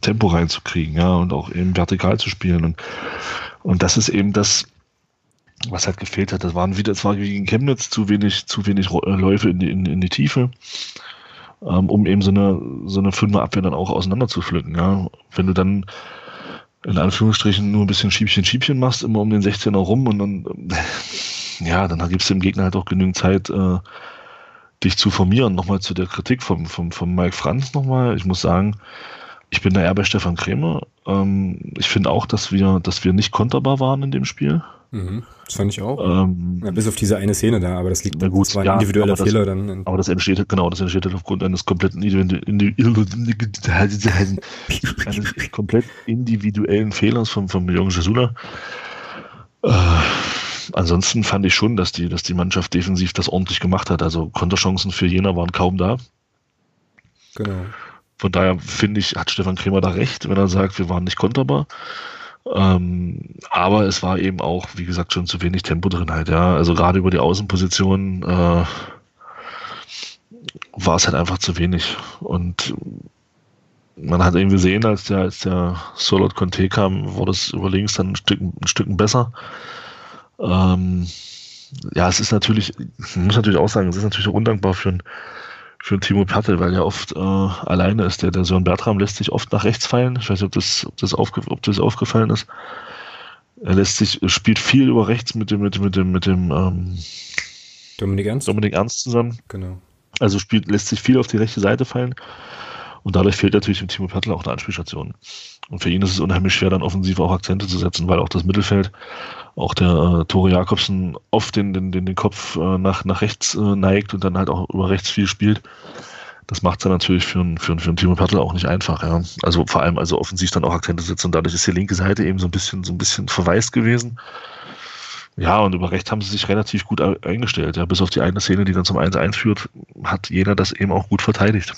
Tempo reinzukriegen, ja, und auch eben vertikal zu spielen. Und, und das ist eben das, was halt gefehlt hat. Das waren wieder, es war gegen Chemnitz zu wenig, zu wenig Läufe in die, in, in die Tiefe ähm, um eben so eine, so eine Fünferabwehr dann auch auseinander zu pflücken. Ja? Wenn du dann in Anführungsstrichen nur ein bisschen Schiebchen, Schiebchen machst, immer um den 16er rum und dann, ja, dann gibst du dem Gegner halt auch genügend Zeit, äh, dich zu formieren. Nochmal zu der Kritik vom, vom, vom Mike Franz nochmal. Ich muss sagen, ich bin da eher bei Stefan Krämer. Ähm, ich finde auch, dass wir, dass wir nicht konterbar waren in dem Spiel. Mhm, das fand ich auch. Ähm, ja, bis auf diese eine Szene da, aber das liegt na gut, zwar ja, individueller Fehler das, dann. Aber das entsteht, genau, das entsteht halt aufgrund eines kompletten eines komplett individuellen Fehlers von, von Jürgen Jesula. Äh, ansonsten fand ich schon, dass die, dass die Mannschaft defensiv das ordentlich gemacht hat. Also Konterchancen für Jena waren kaum da. Genau. Von daher finde ich, hat Stefan Kremer da recht, wenn er sagt, wir waren nicht konterbar. Ähm, aber es war eben auch, wie gesagt, schon zu wenig Tempo drin halt, ja. Also gerade über die Außenposition äh, war es halt einfach zu wenig. Und man hat eben gesehen, als der, als der Solot Conte kam, wurde es über links dann ein Stück, ein Stück besser. Ähm, ja, es ist natürlich, ich muss natürlich auch sagen, es ist natürlich auch undankbar für ein für Timo Pertl, weil er oft äh, alleine ist. Der, der Sören Bertram lässt sich oft nach rechts fallen. Ich weiß nicht, ob das, ob das, aufge, ob das aufgefallen ist. Er lässt sich, spielt viel über rechts mit dem, mit dem, mit dem, mit dem ähm, Dominik Ernst. Dominik Ernst zusammen. Genau. Also spielt, lässt sich viel auf die rechte Seite fallen. Und dadurch fehlt natürlich dem Timo Pertl auch eine Anspielstation. Und für ihn ist es unheimlich schwer, dann offensiv auch Akzente zu setzen, weil auch das Mittelfeld, auch der äh, Tore Jakobsen oft den, den, den, den Kopf äh, nach, nach rechts äh, neigt und dann halt auch über rechts viel spielt. Das macht es dann natürlich für, einen für, für einen Timo Pertl auch nicht einfach. Ja. Also vor allem also offensiv dann auch Akzente setzen und dadurch ist die linke Seite eben so ein bisschen, so ein bisschen verwaist gewesen. Ja, und über rechts haben sie sich relativ gut eingestellt. Ja, bis auf die eine Szene, die dann zum 1-1 führt, hat jeder das eben auch gut verteidigt.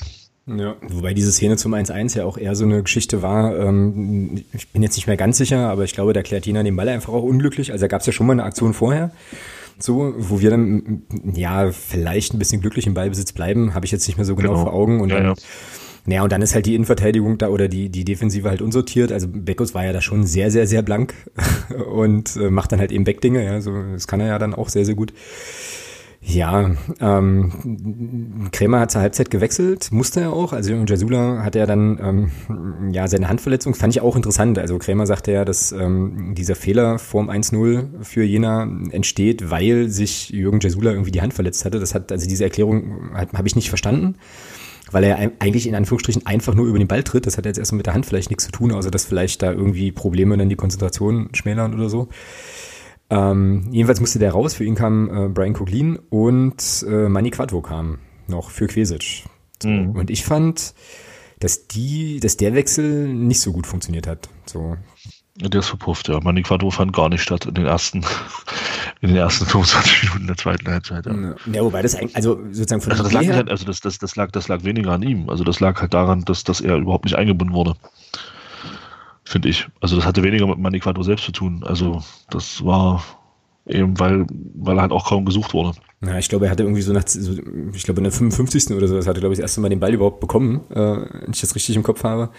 Ja, wobei diese Szene zum 1-1 ja auch eher so eine Geschichte war, ähm, ich bin jetzt nicht mehr ganz sicher, aber ich glaube, da klärt Jena den Ball einfach auch unglücklich. Also da gab es ja schon mal eine Aktion vorher, so, wo wir dann ja vielleicht ein bisschen glücklich im Ballbesitz bleiben, habe ich jetzt nicht mehr so genau, genau. vor Augen. Und ja, dann, ja. Naja, und dann ist halt die Innenverteidigung da oder die, die Defensive halt unsortiert. Also Beckus war ja da schon sehr, sehr, sehr blank und äh, macht dann halt eben Backdinge, ja, so, das kann er ja dann auch sehr, sehr gut. Ja, ähm, Krämer hat zur Halbzeit gewechselt, musste er auch. Also Jasula hat er dann ähm, ja seine Handverletzung, fand ich auch interessant. Also Krämer sagte ja, dass ähm, dieser Fehler vorm 1-0 für Jena entsteht, weil sich Jürgen Jasula irgendwie die Hand verletzt hatte. Das hat also diese Erklärung habe ich nicht verstanden, weil er eigentlich in Anführungsstrichen einfach nur über den Ball tritt. Das hat jetzt erstmal mit der Hand vielleicht nichts zu tun, außer dass vielleicht da irgendwie Probleme dann die Konzentration schmälern oder so. Ähm, jedenfalls musste der raus. Für ihn kam äh, Brian Coglin und äh, Manny Quadvo kam noch für Quesic. So. Mhm. Und ich fand, dass die, dass der Wechsel nicht so gut funktioniert hat. So. Der ist verpufft, ja. Manny Quadvo fand gar nicht statt in den ersten, in den ersten 25 Minuten der zweiten Halbzeit. Ja, ja wobei das eigentlich, also sozusagen von also das lag, halt, also das, das, das lag, das lag weniger an ihm. Also das lag halt daran, dass, dass er überhaupt nicht eingebunden wurde finde ich. Also das hatte weniger mit Maniquado selbst zu tun. Also das war eben, weil, weil er halt auch kaum gesucht wurde. Ja, ich glaube, er hatte irgendwie so nach, so, ich glaube in der 55. oder so, das hatte, glaube ich, das erste Mal den Ball überhaupt bekommen, äh, wenn ich das richtig im Kopf habe.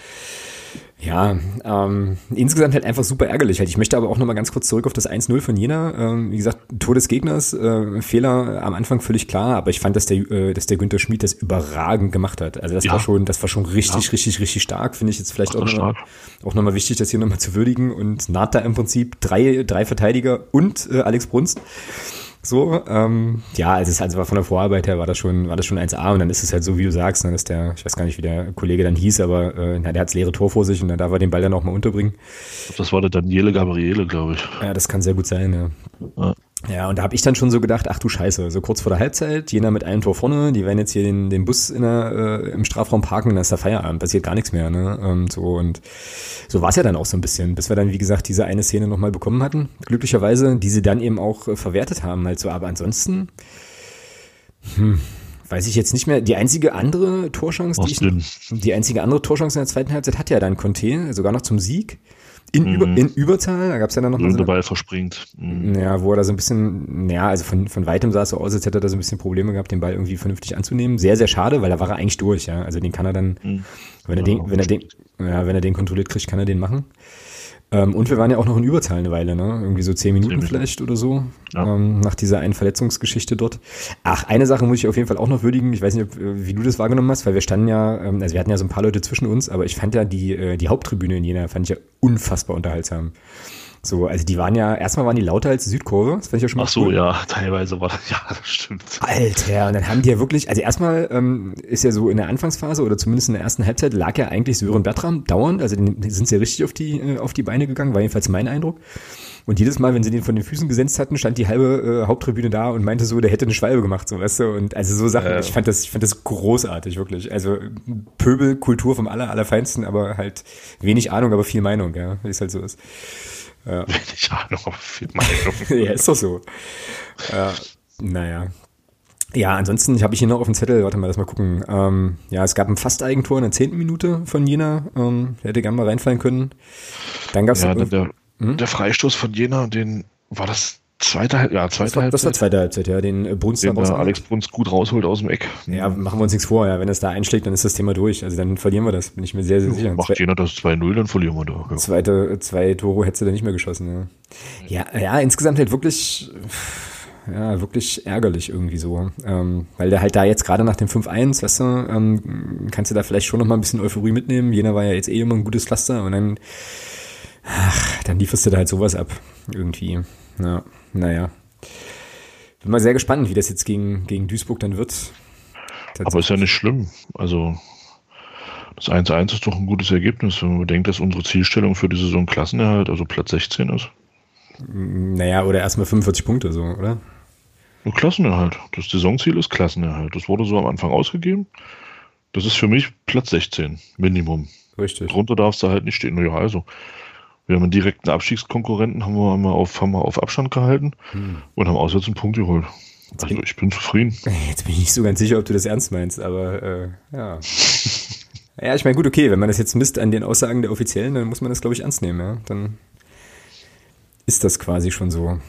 Ja, ähm, insgesamt halt einfach super ärgerlich. Halt. Ich möchte aber auch nochmal ganz kurz zurück auf das 1-0 von Jena. Ähm, wie gesagt, Tor des Gegners, äh, Fehler am Anfang völlig klar, aber ich fand, dass der, äh, dass der Günther Schmid das überragend gemacht hat. Also das ja. war schon, das war schon richtig, ja. richtig, richtig stark. Finde ich jetzt vielleicht Ach, auch nochmal auch noch wichtig, das hier nochmal zu würdigen. Und Nata im Prinzip drei, drei Verteidiger und äh, Alex Brunst. So, ähm, ja, also es also von der Vorarbeit her war das schon, war das schon 1A und dann ist es halt so, wie du sagst, dann ist der, ich weiß gar nicht, wie der Kollege dann hieß, aber äh, der hat das leere Tor vor sich und dann darf er den Ball dann auch mal unterbringen. Das war der Daniele Gabriele, glaube ich. Ja, das kann sehr gut sein, ja. ja. Ja, und da habe ich dann schon so gedacht, ach du Scheiße, so kurz vor der Halbzeit, Jena mit einem Tor vorne, die werden jetzt hier den, den Bus in der, äh, im Strafraum parken, dann ist der Feierabend, passiert gar nichts mehr. Ne? Ähm, so und so war es ja dann auch so ein bisschen, bis wir dann, wie gesagt, diese eine Szene nochmal bekommen hatten, glücklicherweise, die sie dann eben auch äh, verwertet haben. Halt so. Aber ansonsten, hm, weiß ich jetzt nicht mehr. Die einzige andere Torchance, die, ich, die einzige andere Torchance in der zweiten Halbzeit hat ja dann Conte, sogar noch zum Sieg. In, mhm. Über, in Überzahl, da gab es ja dann noch mal so, der Ball verspringt. Mhm. Ja, wo er da so ein bisschen, ja, also von, von weitem sah es so aus, als hätte er da so ein bisschen Probleme gehabt, den Ball irgendwie vernünftig anzunehmen. Sehr, sehr schade, weil da war er eigentlich durch, ja. Also den kann er dann, mhm. wenn er ja, den, wenn er den, ja, wenn er den kontrolliert kriegt, kann er den machen. Ähm, und wir waren ja auch noch in Überzahl eine Weile, ne? Irgendwie so zehn Minuten vielleicht oder so. Ja. Ähm, nach dieser einen Verletzungsgeschichte dort. Ach, eine Sache muss ich auf jeden Fall auch noch würdigen. Ich weiß nicht, ob, äh, wie du das wahrgenommen hast, weil wir standen ja, ähm, also wir hatten ja so ein paar Leute zwischen uns, aber ich fand ja die, äh, die Haupttribüne in Jena, fand ich ja unfassbar unterhaltsam. So, also die waren ja, erstmal waren die lauter als die Südkurve, das fand ich ja schon mal Ach so, cool. ja, teilweise war das, ja, das stimmt. Alter, und dann haben die ja wirklich, also erstmal ähm, ist ja so in der Anfangsphase oder zumindest in der ersten Halbzeit lag ja eigentlich Sören Bertram dauernd, also die sind ja richtig auf die, äh, auf die Beine gegangen, war jedenfalls mein Eindruck. Und jedes Mal, wenn sie den von den Füßen gesetzt hatten, stand die halbe äh, Haupttribüne da und meinte so, der hätte eine Schwalbe gemacht, so weißt du. Und also so Sachen, ja. ich fand das, ich fand das großartig, wirklich. Also Pöbelkultur vom aller, allerfeinsten, aber halt wenig Ahnung, aber viel Meinung, ja, wie es halt so ist. Ja. Wenig Ahnung, Meinung. ja, ist doch so. Ja, naja. Ja, ansonsten habe ich hier noch auf dem Zettel, warte mal, lass mal gucken. Ähm, ja, es gab ein Fast-Eigentor in der zehnten Minute von Jena. Ähm, hätte gerne mal reinfallen können. Dann gab es ja, der, hm? der Freistoß von Jena, den war das Zweite, ja, zweite das war, Halbzeit. Das war zweite Halbzeit, ja, den äh, Brunst den da Alex Brunst gut rausholt aus dem Eck. Ja, machen wir uns nichts vor, ja, wenn es da einschlägt, dann ist das Thema durch. Also dann verlieren wir das, bin ich mir sehr, sehr sicher. Macht Jena das 2-0, dann verlieren wir da. Ja. Zweite, zwei Tore hättest du da nicht mehr geschossen, ja. Ja, ja, insgesamt halt wirklich, ja, wirklich ärgerlich irgendwie so. Ähm, weil der halt da jetzt gerade nach dem 5-1, weißt du, ähm, kannst du da vielleicht schon noch mal ein bisschen Euphorie mitnehmen. Jena war ja jetzt eh immer ein gutes Pflaster und dann, ach, dann lieferst du da halt sowas ab. Irgendwie. Ja, naja. Bin mal sehr gespannt, wie das jetzt gegen, gegen Duisburg dann wird. Aber ist ja nicht schlimm. Also Das 1-1 ist doch ein gutes Ergebnis, wenn man bedenkt, dass unsere Zielstellung für die Saison Klassenerhalt, also Platz 16 ist. Naja, oder erstmal 45 Punkte so, oder? Und Klassenerhalt. Das Saisonziel ist Klassenerhalt. Das wurde so am Anfang ausgegeben. Das ist für mich Platz 16, Minimum. Richtig. Drunter darfst du halt nicht stehen. Naja, also. Wir haben einen direkten Abstiegskonkurrenten, haben wir mal auf, haben wir auf Abstand gehalten Hm. und haben auswärts einen Punkt geholt. Also ich bin zufrieden. Jetzt bin ich nicht so ganz sicher, ob du das ernst meinst, aber äh, ja. Ja, ich meine, gut, okay, wenn man das jetzt misst an den Aussagen der Offiziellen, dann muss man das, glaube ich, ernst nehmen, ja. Dann ist das quasi schon so.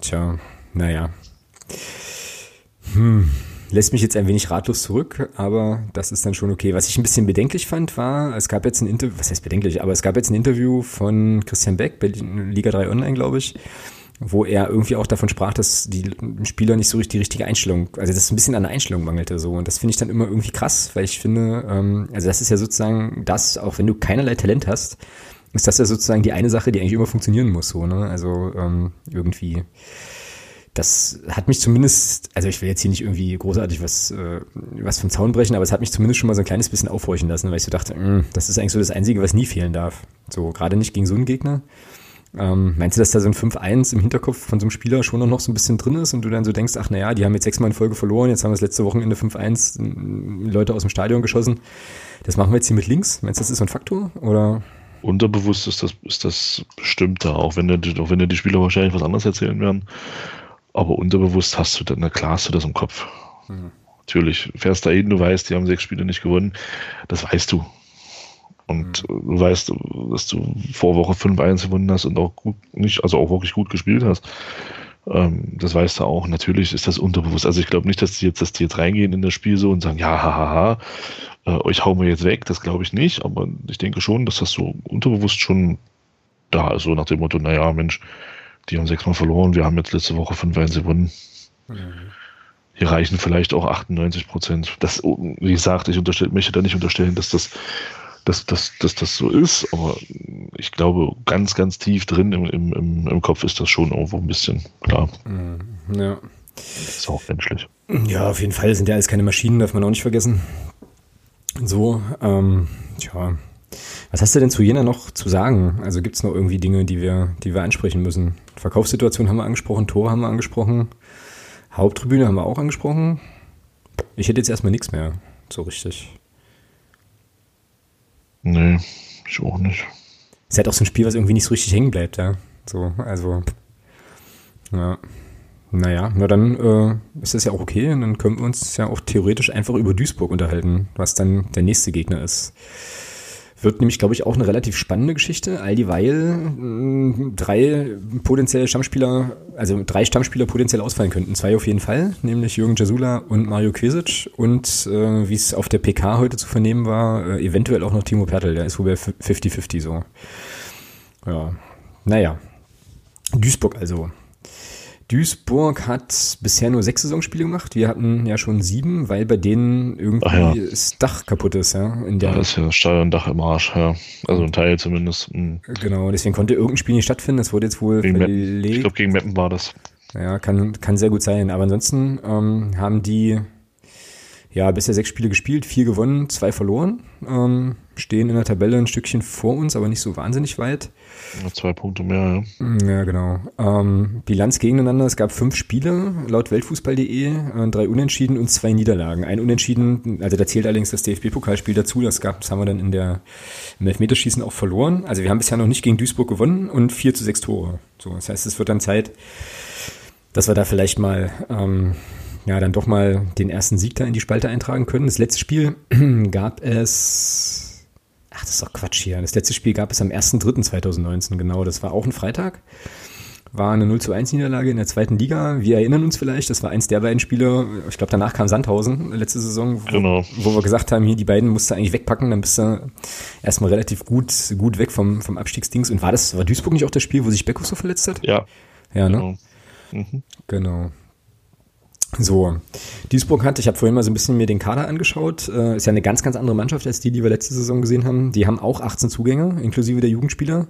Tja, naja. Hm. Lässt mich jetzt ein wenig ratlos zurück, aber das ist dann schon okay. Was ich ein bisschen bedenklich fand, war, es gab jetzt ein Interview, was heißt bedenklich, aber es gab jetzt ein Interview von Christian Beck, Berlin, Liga 3 Online, glaube ich, wo er irgendwie auch davon sprach, dass die Spieler nicht so richtig die richtige Einstellung, also dass es ein bisschen an der Einstellung mangelte so. Und das finde ich dann immer irgendwie krass, weil ich finde, ähm, also das ist ja sozusagen das, auch wenn du keinerlei Talent hast, ist das ja sozusagen die eine Sache, die eigentlich immer funktionieren muss, so, ne? Also ähm, irgendwie. Das hat mich zumindest, also ich will jetzt hier nicht irgendwie großartig was, äh, was vom Zaun brechen, aber es hat mich zumindest schon mal so ein kleines bisschen aufhorchen lassen, weil ich so dachte, mh, das ist eigentlich so das Einzige, was nie fehlen darf. So, gerade nicht gegen so einen Gegner. Ähm, meinst du, dass da so ein 5-1 im Hinterkopf von so einem Spieler schon noch so ein bisschen drin ist und du dann so denkst, ach naja, die haben jetzt sechsmal in Folge verloren, jetzt haben wir das letzte Wochenende 5-1 m, Leute aus dem Stadion geschossen. Das machen wir jetzt hier mit links. Meinst du, das ist so ein Faktor? Oder? Unterbewusst ist das, ist das bestimmt da, auch wenn, dir, auch wenn dir die Spieler wahrscheinlich was anderes erzählen werden. Aber unterbewusst hast du dann, na klar hast du das im Kopf. Mhm. Natürlich, fährst da hin, du weißt, die haben sechs Spiele nicht gewonnen. Das weißt du. Und Mhm. du weißt, dass du vor Woche 5-1 gewonnen hast und auch gut, nicht, also auch wirklich gut gespielt hast. Ähm, das weißt du auch. Natürlich ist das unterbewusst. Also ich glaube nicht, dass die jetzt, dass die jetzt reingehen in das Spiel so und sagen, ja, hahaha, äh, euch hauen wir jetzt weg. Das glaube ich nicht. Aber ich denke schon, dass das so unterbewusst schon da ist. So nach dem Motto, naja, Mensch, die haben sechsmal verloren, wir haben jetzt letzte Woche 5-1 gewonnen. Hier reichen vielleicht auch 98 Prozent. Das, wie gesagt, ich möchte da nicht unterstellen, dass das, dass, dass, dass das so ist, aber ich glaube, ganz, ganz tief drin im, im, im, im Kopf ist das schon irgendwo ein bisschen klar. Ja. Das ist auch menschlich. Ja, auf jeden Fall sind ja alles keine Maschinen, darf man auch nicht vergessen. So, ähm, tja. Was hast du denn zu Jena noch zu sagen? Also gibt es noch irgendwie Dinge, die wir, die wir ansprechen müssen? Verkaufssituation haben wir angesprochen, Tor haben wir angesprochen, Haupttribüne haben wir auch angesprochen. Ich hätte jetzt erstmal nichts mehr, so richtig. Nee, ich auch nicht. Ist halt auch so ein Spiel, was irgendwie nicht so richtig hängen bleibt, ja. So, also, ja. Naja, na dann äh, ist das ja auch okay und dann können wir uns ja auch theoretisch einfach über Duisburg unterhalten, was dann der nächste Gegner ist. Wird nämlich, glaube ich, auch eine relativ spannende Geschichte, all dieweil mh, drei potenzielle Stammspieler, also drei Stammspieler potenziell ausfallen könnten. Zwei auf jeden Fall, nämlich Jürgen Jasula und Mario Kvesic und äh, wie es auf der PK heute zu vernehmen war, äh, eventuell auch noch Timo Pertl, der ist wohl bei 50-50 so. Ja, naja. Duisburg also. Duisburg hat bisher nur sechs Saisonspiele gemacht. Wir hatten ja schon sieben, weil bei denen irgendwie ja. das Dach kaputt ist, ja. In der, Da ist ja das Stadiondach im Arsch, ja. Also ein Teil zumindest. Hm. Genau, deswegen konnte irgendein Spiel nicht stattfinden. Das wurde jetzt wohl Gegen Meppen. Ich verlegt. glaube, gegen Meppen war das. Ja, kann, kann sehr gut sein. Aber ansonsten ähm, haben die ja bisher sechs Spiele gespielt, vier gewonnen, zwei verloren. Ähm, stehen in der Tabelle ein Stückchen vor uns, aber nicht so wahnsinnig weit. Zwei Punkte mehr, ja. Ja, genau. Ähm, Bilanz gegeneinander, es gab fünf Spiele laut Weltfußball.de, äh, drei Unentschieden und zwei Niederlagen. Ein Unentschieden, also da zählt allerdings das DFB-Pokalspiel dazu, das gab, das haben wir dann in der, im Elfmeterschießen auch verloren. Also wir haben bisher noch nicht gegen Duisburg gewonnen und vier zu sechs Tore. So, das heißt, es wird dann Zeit, dass wir da vielleicht mal, ähm, ja, dann doch mal den ersten Sieg da in die Spalte eintragen können. Das letzte Spiel gab es, ach, das ist doch Quatsch hier. Das letzte Spiel gab es am 1.3.2019, genau. Das war auch ein Freitag. War eine 0 zu 1 Niederlage in der zweiten Liga. Wir erinnern uns vielleicht, das war eins der beiden Spiele. Ich glaube, danach kam Sandhausen letzte Saison, wo, Genau. wo wir gesagt haben, hier, die beiden musst du eigentlich wegpacken, dann bist du erstmal relativ gut, gut weg vom, vom Abstiegsdings. Und war das, war Duisburg nicht auch das Spiel, wo sich Beckus so verletzt hat? Ja, Ja, ne? genau. Mhm. Genau. So, Duisburg hat, ich habe vorhin mal so ein bisschen mir den Kader angeschaut, äh, ist ja eine ganz, ganz andere Mannschaft als die, die wir letzte Saison gesehen haben. Die haben auch 18 Zugänge, inklusive der Jugendspieler.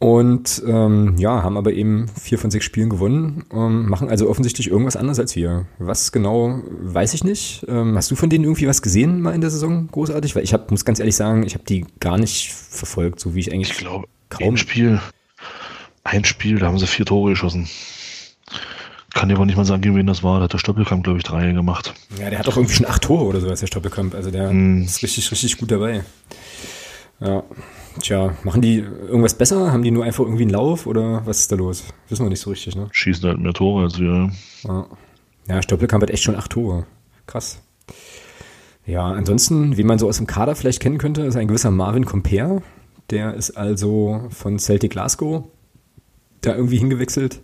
Und ähm, ja, haben aber eben vier von sechs Spielen gewonnen, ähm, machen also offensichtlich irgendwas anderes als wir. Was genau, weiß ich nicht. Ähm, hast du von denen irgendwie was gesehen mal in der Saison großartig? Weil ich hab, muss ganz ehrlich sagen, ich habe die gar nicht verfolgt, so wie ich eigentlich ich glaube, kaum. Ein Spiel, ein Spiel, da haben sie vier Tore geschossen. Kann dir aber nicht mal sagen, gegen wen das war. Da hat der Stoppelkamp, glaube ich, drei gemacht. Ja, der hat doch irgendwie schon acht Tore oder so, als der Stoppelkamp. Also der mm. ist richtig, richtig gut dabei. Ja. Tja, machen die irgendwas besser? Haben die nur einfach irgendwie einen Lauf oder was ist da los? Wissen wir nicht so richtig, ne? Schießen halt mehr Tore als wir. Ja, ja Stoppelkamp hat echt schon acht Tore. Krass. Ja, ansonsten, wie man so aus dem Kader vielleicht kennen könnte, ist ein gewisser Marvin Comper. Der ist also von Celtic Glasgow da irgendwie hingewechselt.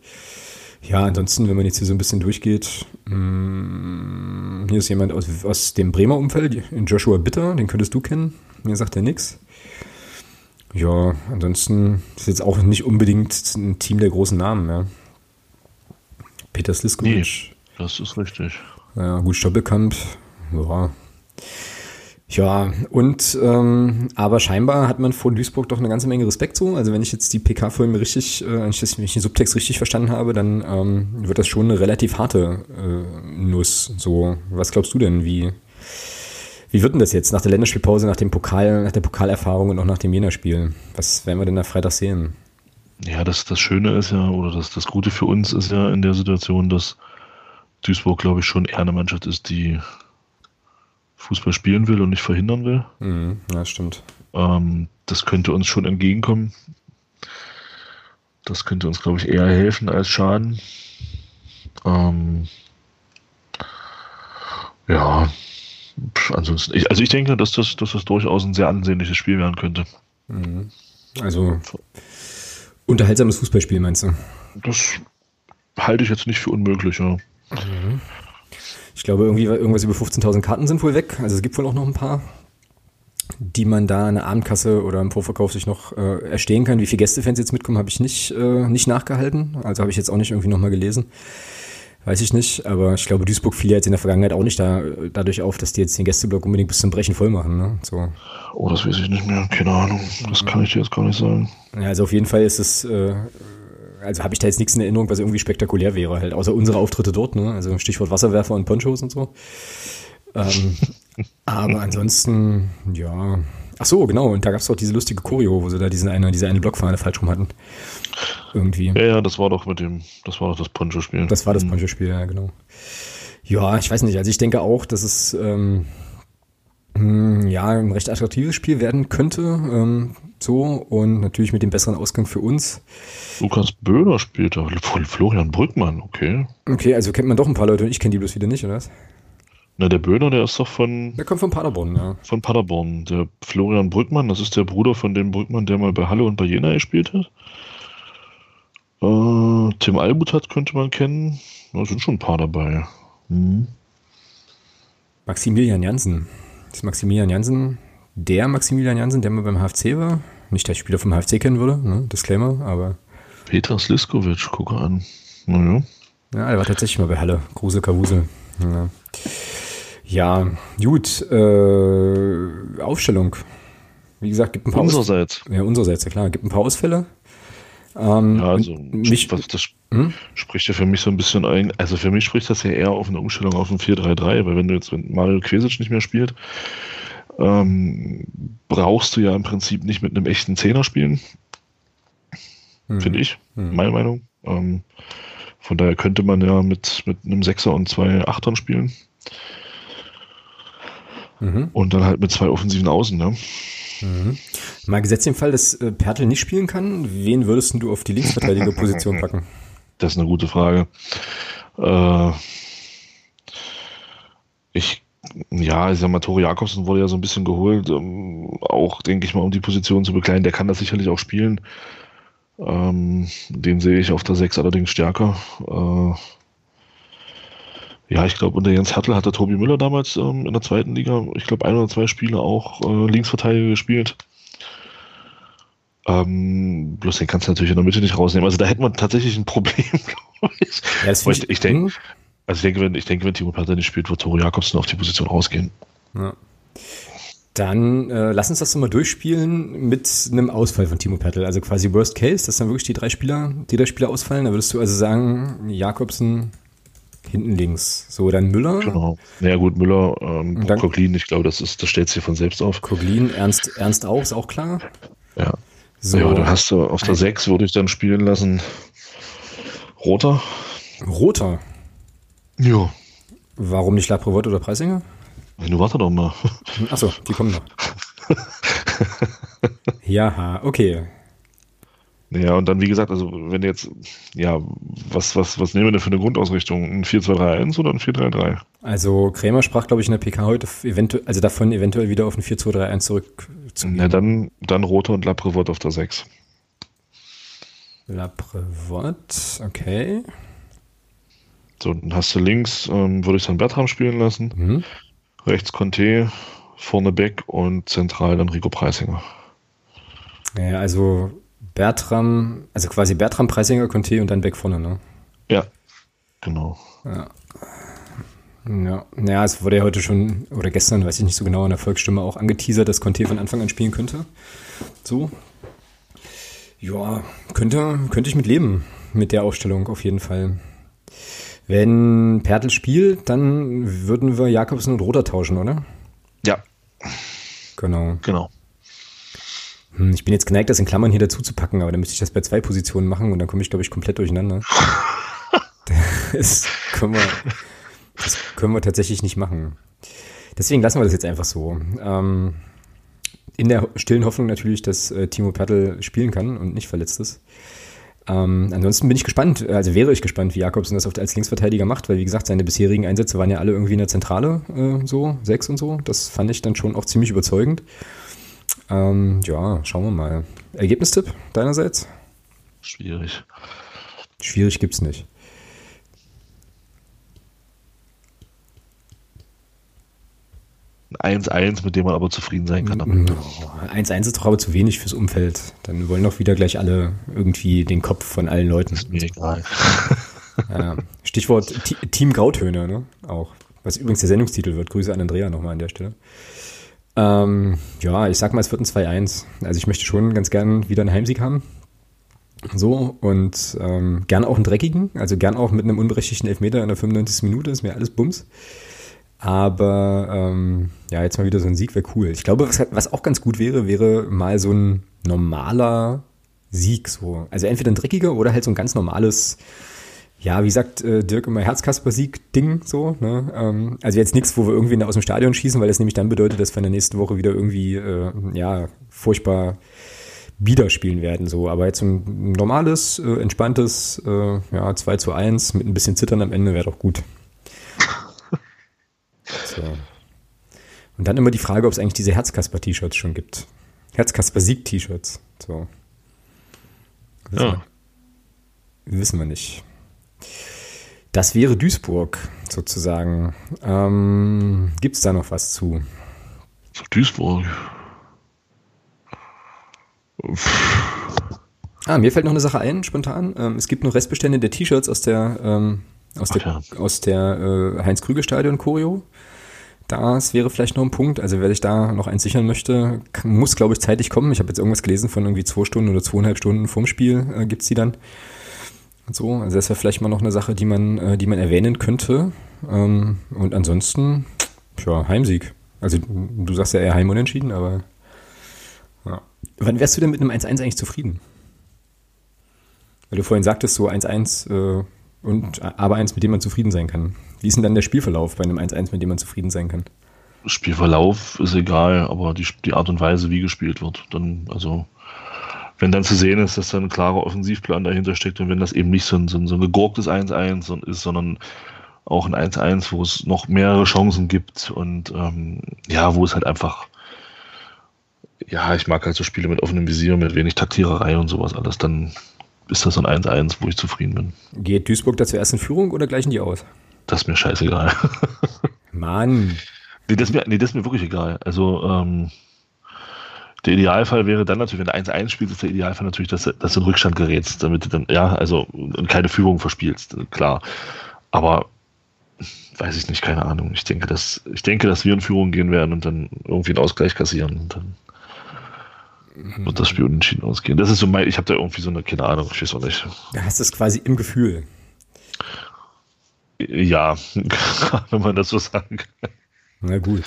Ja, ansonsten, wenn man jetzt hier so ein bisschen durchgeht, mh, mm, hier ist jemand aus, aus dem Bremer Umfeld, Joshua Bitter, den könntest du kennen. Mir sagt er nichts. Ja, ansonsten ist jetzt auch nicht unbedingt ein Team der großen Namen, ja. Peter Sliskovic. Nee, das ist richtig. Ja, gut, Stoppelkamp, ja. Ja, und ähm, aber scheinbar hat man vor Duisburg doch eine ganze Menge Respekt so. Also wenn ich jetzt die PK-Folgen richtig, äh, wenn ich den Subtext richtig verstanden habe, dann ähm, wird das schon eine relativ harte äh, Nuss. So, was glaubst du denn, wie, wie wird denn das jetzt nach der Länderspielpause, nach dem Pokal, nach der Pokalerfahrung und auch nach dem Jena-Spiel? Was werden wir denn da Freitag sehen? Ja, das, das Schöne ist ja, oder das, das Gute für uns ist ja in der Situation, dass Duisburg, glaube ich, schon eher eine Mannschaft ist, die Fußball spielen will und nicht verhindern will. Mhm, ja, stimmt. Ähm, das könnte uns schon entgegenkommen. Das könnte uns, glaube ich, eher helfen als schaden. Ähm, ja, ansonsten, ich, also ich denke, dass das, dass das durchaus ein sehr ansehnliches Spiel werden könnte. Mhm. Also unterhaltsames Fußballspiel, meinst du? Das halte ich jetzt nicht für unmöglich, ja. Mhm. Ich glaube, irgendwie irgendwas über 15.000 Karten sind wohl weg. Also es gibt wohl auch noch ein paar, die man da in der Abendkasse oder im Vorverkauf sich noch äh, erstehen kann. Wie viele Gästefans jetzt mitkommen, habe ich nicht, äh, nicht nachgehalten. Also habe ich jetzt auch nicht irgendwie nochmal gelesen. Weiß ich nicht, aber ich glaube, Duisburg fiel ja jetzt in der Vergangenheit auch nicht da, dadurch auf, dass die jetzt den Gästeblock unbedingt bis zum Brechen voll machen. Ne? So. Oh, das weiß ich nicht mehr. Keine Ahnung. Das kann ich dir jetzt gar nicht sagen. Ja, also auf jeden Fall ist es, äh, also habe ich da jetzt nichts in Erinnerung, was irgendwie spektakulär wäre, halt, außer unsere Auftritte dort, ne? Also Stichwort Wasserwerfer und Ponchos und so. Ähm, aber ansonsten, ja. Ach so, genau. Und da gab es auch diese lustige Choreo, wo sie da diesen eine, diese eine Blockfahne falsch rum hatten. Irgendwie. Ja, ja, das war doch mit dem, das war doch das Poncho-Spiel. Das war das mhm. Poncho-Spiel, ja, genau. Ja, ich weiß nicht. Also ich denke auch, dass es ähm, hm, ja ein recht attraktives Spiel werden könnte. Ähm, so und natürlich mit dem besseren Ausgang für uns. Lukas Böhler spielt da. Florian Brückmann, okay. Okay, also kennt man doch ein paar Leute und ich kenne die bloß wieder nicht, oder was? Na, der Böhner, der ist doch von. Der kommt von Paderborn, ja. Von Paderborn. Der Florian Brückmann, das ist der Bruder von dem Brückmann, der mal bei Halle und bei Jena gespielt hat. Äh, Tim Albutat könnte man kennen. Da sind schon ein paar dabei. Hm. Maximilian Jansen. Das ist Maximilian Jansen, der Maximilian Jansen, der mal beim HFC war. Nicht, dass ich Spieler vom HFC kennen würde, ne? Disclaimer, aber. Peter Sliskovic, gucke an. Naja. Ja, er war tatsächlich mal bei Halle. Grusel Kavusel. Ja. ja, gut. Äh, Aufstellung. Wie gesagt, gibt ein paar Unsererseits. Aus ja, unsererseits, ja klar. Gibt ein paar Ausfälle. Ähm, ja, also mich, was, das hm? spricht ja für mich so ein bisschen ein. Also für mich spricht das ja eher auf eine Umstellung auf ein 4-3-3, weil wenn du jetzt, wenn Mario Quesic nicht mehr spielt, ähm, brauchst du ja im Prinzip nicht mit einem echten Zehner spielen. Mhm. Finde ich, mhm. meine Meinung. Ähm, von daher könnte man ja mit, mit einem Sechser und zwei Achtern spielen. Mhm. Und dann halt mit zwei offensiven Außen, ne? Mhm. Mal gesetzt den Fall, dass äh, Pertl nicht spielen kann, wen würdest du auf die Linksverteidigerposition packen? Das ist eine gute Frage. Äh, ich, ja, ich sag mal, Tore Jakobsen wurde ja so ein bisschen geholt, ähm, auch, denke ich mal, um die Position zu bekleiden. Der kann das sicherlich auch spielen. Ähm, den sehe ich auf der 6 allerdings stärker. Äh, ja, ich glaube, unter Jens Hertel hat der Tobi Müller damals ähm, in der zweiten Liga, ich glaube, ein oder zwei Spiele auch äh, Linksverteidiger gespielt. Ähm, bloß den kannst du natürlich in der Mitte nicht rausnehmen. Also da hätte man tatsächlich ein Problem, glaube ich. Ja, ich, ich denke, hm? also ich denke, wenn, ich denke, wenn Timo Perter nicht spielt, wird Tore Jakobsen auf die Position rausgehen. Ja. Dann äh, lass uns das doch mal durchspielen mit einem Ausfall von Timo Pertl. Also quasi Worst Case, dass dann wirklich die drei Spieler, die drei Spieler ausfallen. Da würdest du also sagen, Jakobsen hinten links. So, dann Müller. Genau. Naja gut, Müller, ähm, dann- Koglin, ich glaube, das ist, das stellt sich von selbst auf. Koglin, Ernst, Ernst auch, ist auch klar. Ja. So, Ja, dann hast du auf der 6 würde ich dann spielen lassen. Roter. Roter. Ja. Warum nicht Laprevot oder Preisinger? Du warte doch mal. Achso, die kommen noch. ja, okay. Ja, und dann, wie gesagt, also wenn jetzt, ja, was, was, was nehmen wir denn für eine Grundausrichtung? Ein 4-2-3-1 oder ein 4-3-3? Also Krämer sprach, glaube ich, in der PK heute eventuell, also davon eventuell wieder auf ein 4-2-3-1 zurück zu Ja, dann, dann Roter und Laprevot auf der 6. Laprevot, okay. So, dann hast du links, ähm, würde ich dann Bertram spielen lassen. Mhm. Rechts Conte, vorne Beck und zentral dann Rico Preisinger. Ja, also Bertram, also quasi Bertram, Preisinger, Conte und dann Beck vorne, ne? Ja, genau. Ja. Naja, es wurde ja heute schon, oder gestern, weiß ich nicht so genau, in der Volksstimme auch angeteasert, dass Conte von Anfang an spielen könnte. So. Ja, könnte, könnte ich mit leben, mit der Aufstellung auf jeden Fall. Wenn Pertl spielt, dann würden wir Jakobsen und Roter tauschen, oder? Ja, Genau. genau. Hm, Ich bin jetzt geneigt, das in Klammern hier dazu zu packen, aber dann müsste ich das bei zwei Positionen machen und dann komme ich, glaube ich, komplett durcheinander. Das können wir, das können wir tatsächlich nicht machen. Deswegen lassen wir das jetzt einfach so. Ähm, in der stillen Hoffnung natürlich, dass äh, Timo Pertl spielen kann und nicht verletzt ist. Ähm, ansonsten bin ich gespannt, also wäre ich gespannt, wie Jakobsen das als Linksverteidiger macht, weil wie gesagt, seine bisherigen Einsätze waren ja alle irgendwie in der Zentrale, äh, so, sechs und so. Das fand ich dann schon auch ziemlich überzeugend. Ähm, ja, schauen wir mal. Ergebnistipp deinerseits? Schwierig. Schwierig gibt's nicht. Ein 1-1, mit dem man aber zufrieden sein kann. damit. 1-1 ist doch aber zu wenig fürs Umfeld. Dann wollen doch wieder gleich alle irgendwie den Kopf von allen Leuten. Ist mir egal. Ja. Stichwort Ti- Team Grautöne, ne? Auch. Was übrigens der Sendungstitel wird. Grüße an Andrea nochmal an der Stelle. Ähm, ja, ich sag mal, es wird ein 2-1. Also ich möchte schon ganz gern wieder einen Heimsieg haben. So, und ähm, gern auch einen dreckigen, also gern auch mit einem unberechtigten Elfmeter in der 95. Minute, ist mir alles Bums. Aber ähm, ja, jetzt mal wieder so ein Sieg wäre cool. Ich glaube, was, was auch ganz gut wäre, wäre mal so ein normaler Sieg. So. Also entweder ein dreckiger oder halt so ein ganz normales, ja, wie sagt äh, Dirk immer, Herzkasper-Sieg-Ding so. Ne? Ähm, also jetzt nichts, wo wir irgendwie aus dem Stadion schießen, weil das nämlich dann bedeutet, dass wir in der nächsten Woche wieder irgendwie, äh, ja, furchtbar wieder spielen werden. So. Aber jetzt ein normales, äh, entspanntes, äh, ja, 2 zu 1 mit ein bisschen Zittern am Ende wäre doch gut. So. Und dann immer die Frage, ob es eigentlich diese Herzkasper-T-Shirts schon gibt. Herzkasper-Sieg-T-Shirts. So. Wissen, Ja. wir, wissen wir nicht. Das wäre Duisburg sozusagen. Ähm, Gibt es da noch was zu? Zu Duisburg. Ah, mir fällt noch eine Sache ein, spontan. Ähm, es gibt noch Restbestände der T-Shirts aus der, ähm, aus Ach der, ja. aus der äh, Heinz-Krüger-Stadion-Choreo. Das wäre vielleicht noch ein Punkt. Also wer sich da noch eins sichern möchte, kann, muss, glaube ich, zeitig kommen. Ich habe jetzt irgendwas gelesen von irgendwie zwei Stunden oder zweieinhalb Stunden vorm Spiel äh, gibt's die dann. So, also das wäre vielleicht mal noch eine Sache, die man, äh, die man erwähnen könnte. Ähm, und ansonsten, ja, Heimsieg. Also du sagst ja eher Heimunentschieden, aber ja. Wann wärst du denn mit einem 1-1 eigentlich zufrieden? Weil du vorhin sagtest, so 1-1 äh, und aber eins, mit dem man zufrieden sein kann. Wie ist denn dann der Spielverlauf bei einem 1-1, mit dem man zufrieden sein kann? Spielverlauf ist egal, aber die, die Art und Weise, wie gespielt wird. Dann, also, wenn dann zu sehen ist, dass da ein klarer Offensivplan dahinter steckt und wenn das eben nicht so ein, so ein, so ein gegurktes 1-1 so- ist, sondern auch ein 1-1, wo es noch mehrere Chancen gibt und ähm, ja, wo es halt einfach, ja, ich mag halt so Spiele mit offenem Visier, mit wenig Taktiererei und sowas alles, dann ist das so ein 1-1, wo ich zufrieden bin. Geht Duisburg da zuerst in Führung oder gleichen die aus? Das ist mir scheißegal. Mann, Nee, das ist mir, nee, das ist mir wirklich egal. Also, ähm, der Idealfall wäre dann natürlich, wenn du 1-1 spielst, ist der Idealfall natürlich, dass, du- dass du in Rückstand gerätst, damit du dann, ja, also und keine Führung verspielst, klar. Aber weiß ich nicht, keine Ahnung. Ich denke, dass, ich denke, dass wir in Führung gehen werden und dann irgendwie einen Ausgleich kassieren und dann wird das Spiel unentschieden ausgehen. Das ist so mein, ich habe da irgendwie so eine, keine Ahnung, ich weiß auch nicht. Da hast du es quasi im Gefühl. Ja, wenn man das so sagen kann. Na gut.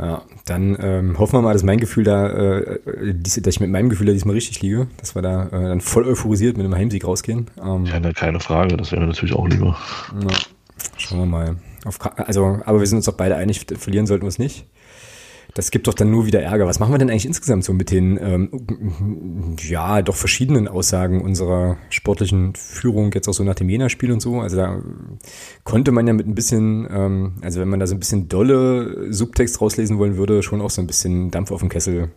Ja, dann ähm, hoffen wir mal, dass mein Gefühl da, äh, dass ich mit meinem Gefühl da diesmal richtig liege, dass wir da äh, dann voll euphorisiert mit einem Heimsieg rausgehen. Ähm, ja, ne, keine Frage, das wäre natürlich auch lieber. Ja, schauen wir mal. Auf, also, aber wir sind uns doch beide einig, verlieren sollten wir es nicht. Das gibt doch dann nur wieder Ärger. Was machen wir denn eigentlich insgesamt so mit den, ähm, ja, doch verschiedenen Aussagen unserer sportlichen Führung jetzt auch so nach dem Jena-Spiel und so? Also da konnte man ja mit ein bisschen, ähm, also wenn man da so ein bisschen dolle Subtext rauslesen wollen würde, schon auch so ein bisschen Dampf auf dem Kessel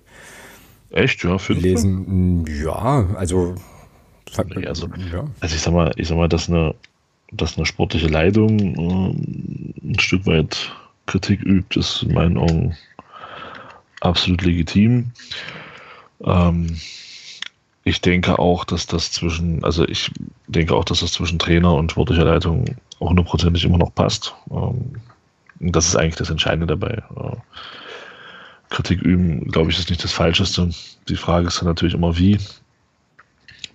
Echt, ja, für lesen. Ja, also, nee, also, ja. also ich sag mal, ich sag mal, dass eine, dass eine sportliche Leitung äh, ein Stück weit Kritik übt, ist in meinen Augen absolut legitim. Ähm, ich denke auch, dass das zwischen, also ich denke auch, dass das zwischen Trainer und sportlicher Leitung auch hundertprozentig immer noch passt. Ähm, das ist eigentlich das Entscheidende dabei. Äh, Kritik üben, glaube ich, ist nicht das Falscheste. Die Frage ist dann natürlich immer, wie.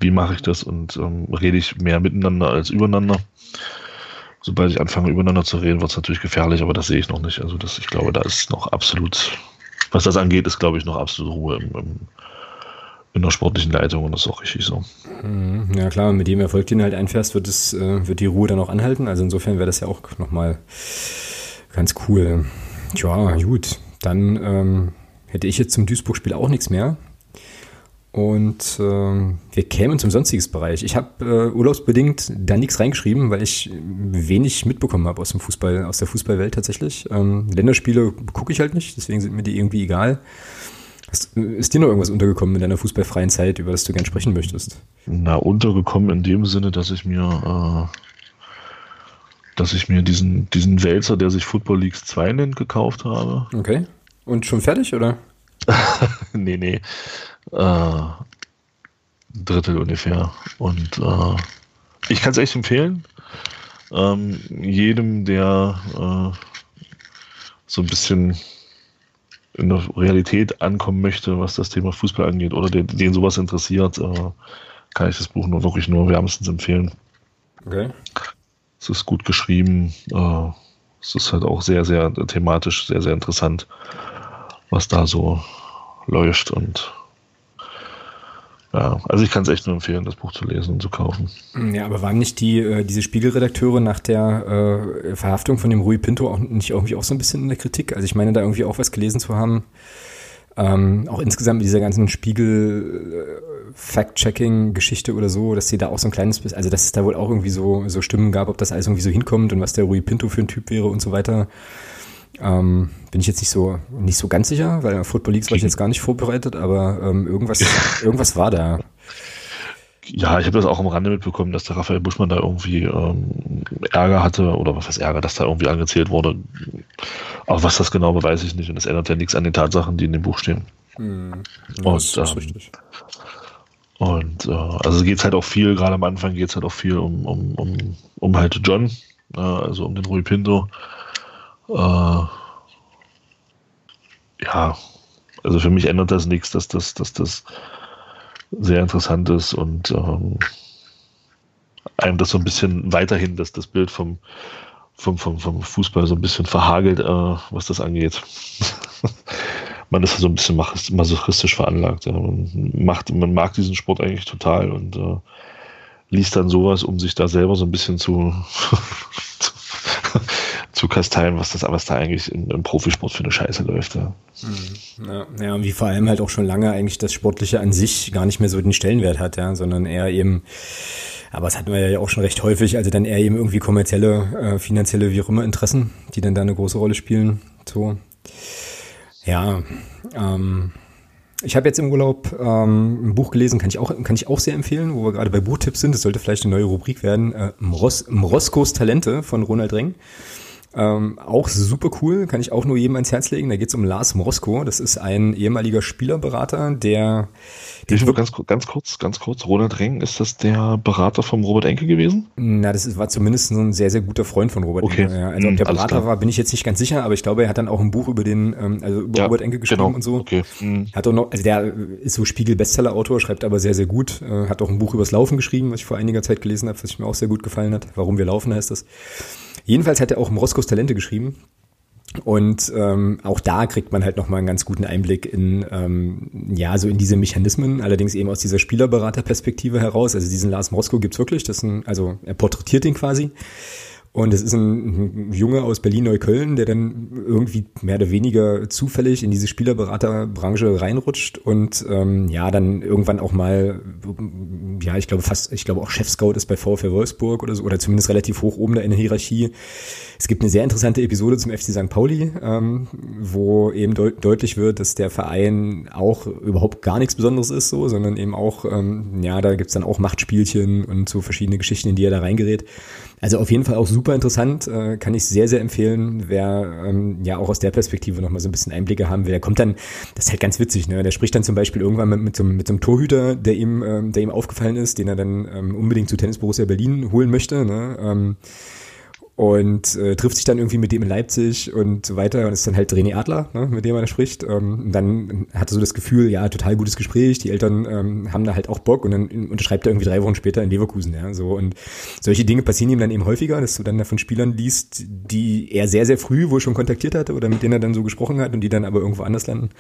Wie mache ich das und ähm, rede ich mehr miteinander als übereinander? Sobald ich anfange, übereinander zu reden, wird es natürlich gefährlich, aber das sehe ich noch nicht. Also das, ich glaube, da ist noch absolut was das angeht, ist, glaube ich, noch absolute Ruhe im, im, in der sportlichen Leitung und das ist auch richtig so. Mhm. Ja klar, mit dem Erfolg, den du halt einfährst, wird, es, äh, wird die Ruhe dann auch anhalten. Also insofern wäre das ja auch nochmal ganz cool. Tja, gut. Dann ähm, hätte ich jetzt zum Duisburg-Spiel auch nichts mehr. Und äh, wir kämen zum sonstiges Bereich. Ich habe äh, urlaubsbedingt da nichts reingeschrieben, weil ich wenig mitbekommen habe aus dem Fußball, aus der Fußballwelt tatsächlich. Ähm, Länderspiele gucke ich halt nicht, deswegen sind mir die irgendwie egal. Ist, ist dir noch irgendwas untergekommen in deiner fußballfreien Zeit, über das du gern sprechen möchtest? Na, untergekommen in dem Sinne, dass ich mir, äh, dass ich mir diesen, diesen Wälzer, der sich Football Leagues 2 nennt, gekauft habe. Okay. Und schon fertig, oder? nee, nee äh, Drittel ungefähr. Und äh, ich kann es echt empfehlen. Ähm, jedem, der äh, so ein bisschen in der Realität ankommen möchte, was das Thema Fußball angeht, oder den, den sowas interessiert, äh, kann ich das Buch nur wirklich nur wärmstens empfehlen. Okay. Es ist gut geschrieben. Äh, es ist halt auch sehr, sehr thematisch, sehr, sehr interessant, was da so läuft und ja, also ich kann es echt nur empfehlen, das Buch zu lesen und zu kaufen. Ja, aber waren nicht die, äh, diese Spiegelredakteure nach der äh, Verhaftung von dem Rui Pinto auch nicht irgendwie auch so ein bisschen in der Kritik? Also ich meine, da irgendwie auch was gelesen zu haben. Ähm, auch insgesamt mit dieser ganzen Spiegel-Fact-Checking-Geschichte oder so, dass sie da auch so ein kleines bisschen, also dass es da wohl auch irgendwie so, so Stimmen gab, ob das alles irgendwie so hinkommt und was der Rui Pinto für ein Typ wäre und so weiter. Ähm, bin ich jetzt nicht so nicht so ganz sicher, weil Football Leagues war ich jetzt gar nicht vorbereitet, aber ähm, irgendwas irgendwas war da. Ja, ich habe das auch am Rande mitbekommen, dass der Raphael Buschmann da irgendwie ähm, Ärger hatte oder was heißt Ärger, dass da irgendwie angezählt wurde. Aber was das genau war, weiß ich nicht und das ändert ja nichts an den Tatsachen, die in dem Buch stehen. Hm. Ja, und, das ist ähm, richtig. Und äh, also geht es halt auch viel, gerade am Anfang geht es halt auch viel um, um, um, um halt John, äh, also um den Rui Pinto äh, ja, also für mich ändert das nichts, dass das, dass das sehr interessant ist und ähm, einem das so ein bisschen weiterhin, dass das Bild vom, vom, vom, vom Fußball so ein bisschen verhagelt, äh, was das angeht. man ist so ein bisschen masochistisch veranlagt. Ja. Man, macht, man mag diesen Sport eigentlich total und äh, liest dann sowas, um sich da selber so ein bisschen zu, zu kasteien, was das, was da eigentlich im, im Profisport für eine Scheiße läuft. Ja. Mhm. Ja, ja, und wie vor allem halt auch schon lange eigentlich das Sportliche an sich gar nicht mehr so den Stellenwert hat, ja, sondern eher eben, aber das hatten wir ja auch schon recht häufig, also dann eher eben irgendwie kommerzielle, äh, finanzielle, wie auch immer Interessen, die dann da eine große Rolle spielen. So. Ja, ähm, ich habe jetzt im Urlaub ähm, ein Buch gelesen, kann ich auch, kann ich auch sehr empfehlen, wo wir gerade bei Buchtipps sind. Das sollte vielleicht eine neue Rubrik werden. Äh, Mros Mroskos Talente von Ronald Reng. Ähm, auch super cool, kann ich auch nur jedem ans Herz legen. Da geht es um Lars Morosko. Das ist ein ehemaliger Spielerberater, der. Ich ganz, ganz kurz, ganz kurz. Ronald Reng, ist das der Berater vom Robert Enke gewesen? Na, das ist, war zumindest ein sehr, sehr guter Freund von Robert okay. Enke. Ja. Also ob der Berater war, bin ich jetzt nicht ganz sicher, aber ich glaube, er hat dann auch ein Buch über den, ähm, also über ja, Robert Enke geschrieben genau. und so. Okay. Mhm. Hat auch noch, also der ist so Spiegel-Bestseller-Autor, schreibt aber sehr, sehr gut. Äh, hat auch ein Buch übers Laufen geschrieben, was ich vor einiger Zeit gelesen habe, was mir auch sehr gut gefallen hat. Warum wir laufen heißt das. Jedenfalls hat er auch Moskos Talente geschrieben. Und ähm, auch da kriegt man halt nochmal einen ganz guten Einblick in, ähm, ja, so in diese Mechanismen, allerdings eben aus dieser Spielerberaterperspektive heraus. Also diesen Lars Moskau gibt's wirklich, das ist ein, also er porträtiert ihn quasi. Und es ist ein, Junge aus Berlin-Neukölln, der dann irgendwie mehr oder weniger zufällig in diese Spielerberaterbranche reinrutscht und ähm, ja, dann irgendwann auch mal, ja, ich glaube fast, ich glaube auch Chef-Scout ist bei VfL Wolfsburg oder so, oder zumindest relativ hoch oben da in der Hierarchie. Es gibt eine sehr interessante Episode zum FC St. Pauli, ähm, wo eben de deutlich wird, dass der Verein auch überhaupt gar nichts Besonderes ist, so, sondern eben auch, ähm, ja, da gibt's dann auch Machtspielchen und so verschiedene Geschichten, in die er da reingerät. Also auf jeden Fall auch super interessant, äh, kann ich sehr, sehr empfehlen, wer ähm, ja auch aus der Perspektive nochmal so ein bisschen Einblicke haben will. Der kommt dann, das ist halt ganz witzig, ne? Der spricht dann zum Beispiel irgendwann mit, mit, so, mit so einem Torhüter, der ihm, ähm, der ihm aufgefallen ist, den er dann ähm, unbedingt zu Tennis Borussia Berlin holen möchte. Ne? Ähm, und äh, trifft sich dann irgendwie mit dem in Leipzig und so weiter und ist dann halt René Adler, ne, mit dem er da spricht. Ähm, dann hat er so das Gefühl, ja, total gutes Gespräch, die Eltern ähm, haben da halt auch Bock und dann unterschreibt er irgendwie drei Wochen später in Leverkusen, ja, so. Und solche Dinge passieren ihm dann eben häufiger, dass du dann von Spielern liest, die er sehr, sehr früh wohl schon kontaktiert hatte oder mit denen er dann so gesprochen hat und die dann aber irgendwo anders landen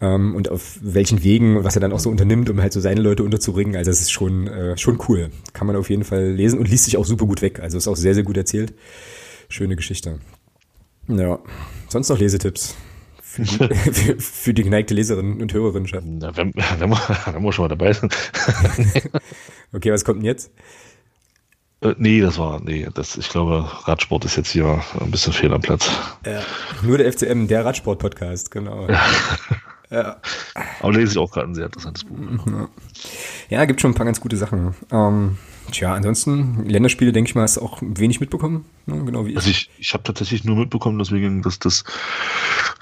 ähm, und auf welchen Wegen, was er dann auch so unternimmt, um halt so seine Leute unterzubringen. Also das ist schon, äh, schon cool. Kann man auf jeden Fall lesen und liest sich auch super gut weg. Also ist auch sehr, sehr gut erzählt. Schöne Geschichte. Ja, sonst noch Lesetipps für die, für, für die geneigte Leserin und Hörerin schaffen. Na, wenn, wenn, wir, wenn wir schon mal dabei sind. okay, was kommt denn jetzt? Äh, nee, das war, nee, das, ich glaube, Radsport ist jetzt hier ein bisschen fehl am Platz. Ja, nur der FCM, der Radsport-Podcast, genau. Ja. Ja. Aber lese ich auch gerade ein sehr interessantes Buch. Ja. ja, gibt schon ein paar ganz gute Sachen. Ähm, tja, ansonsten, Länderspiele, denke ich mal, hast du auch wenig mitbekommen. Ne? Genau wie also ich. ich, ich habe tatsächlich nur mitbekommen, deswegen, dass, dass,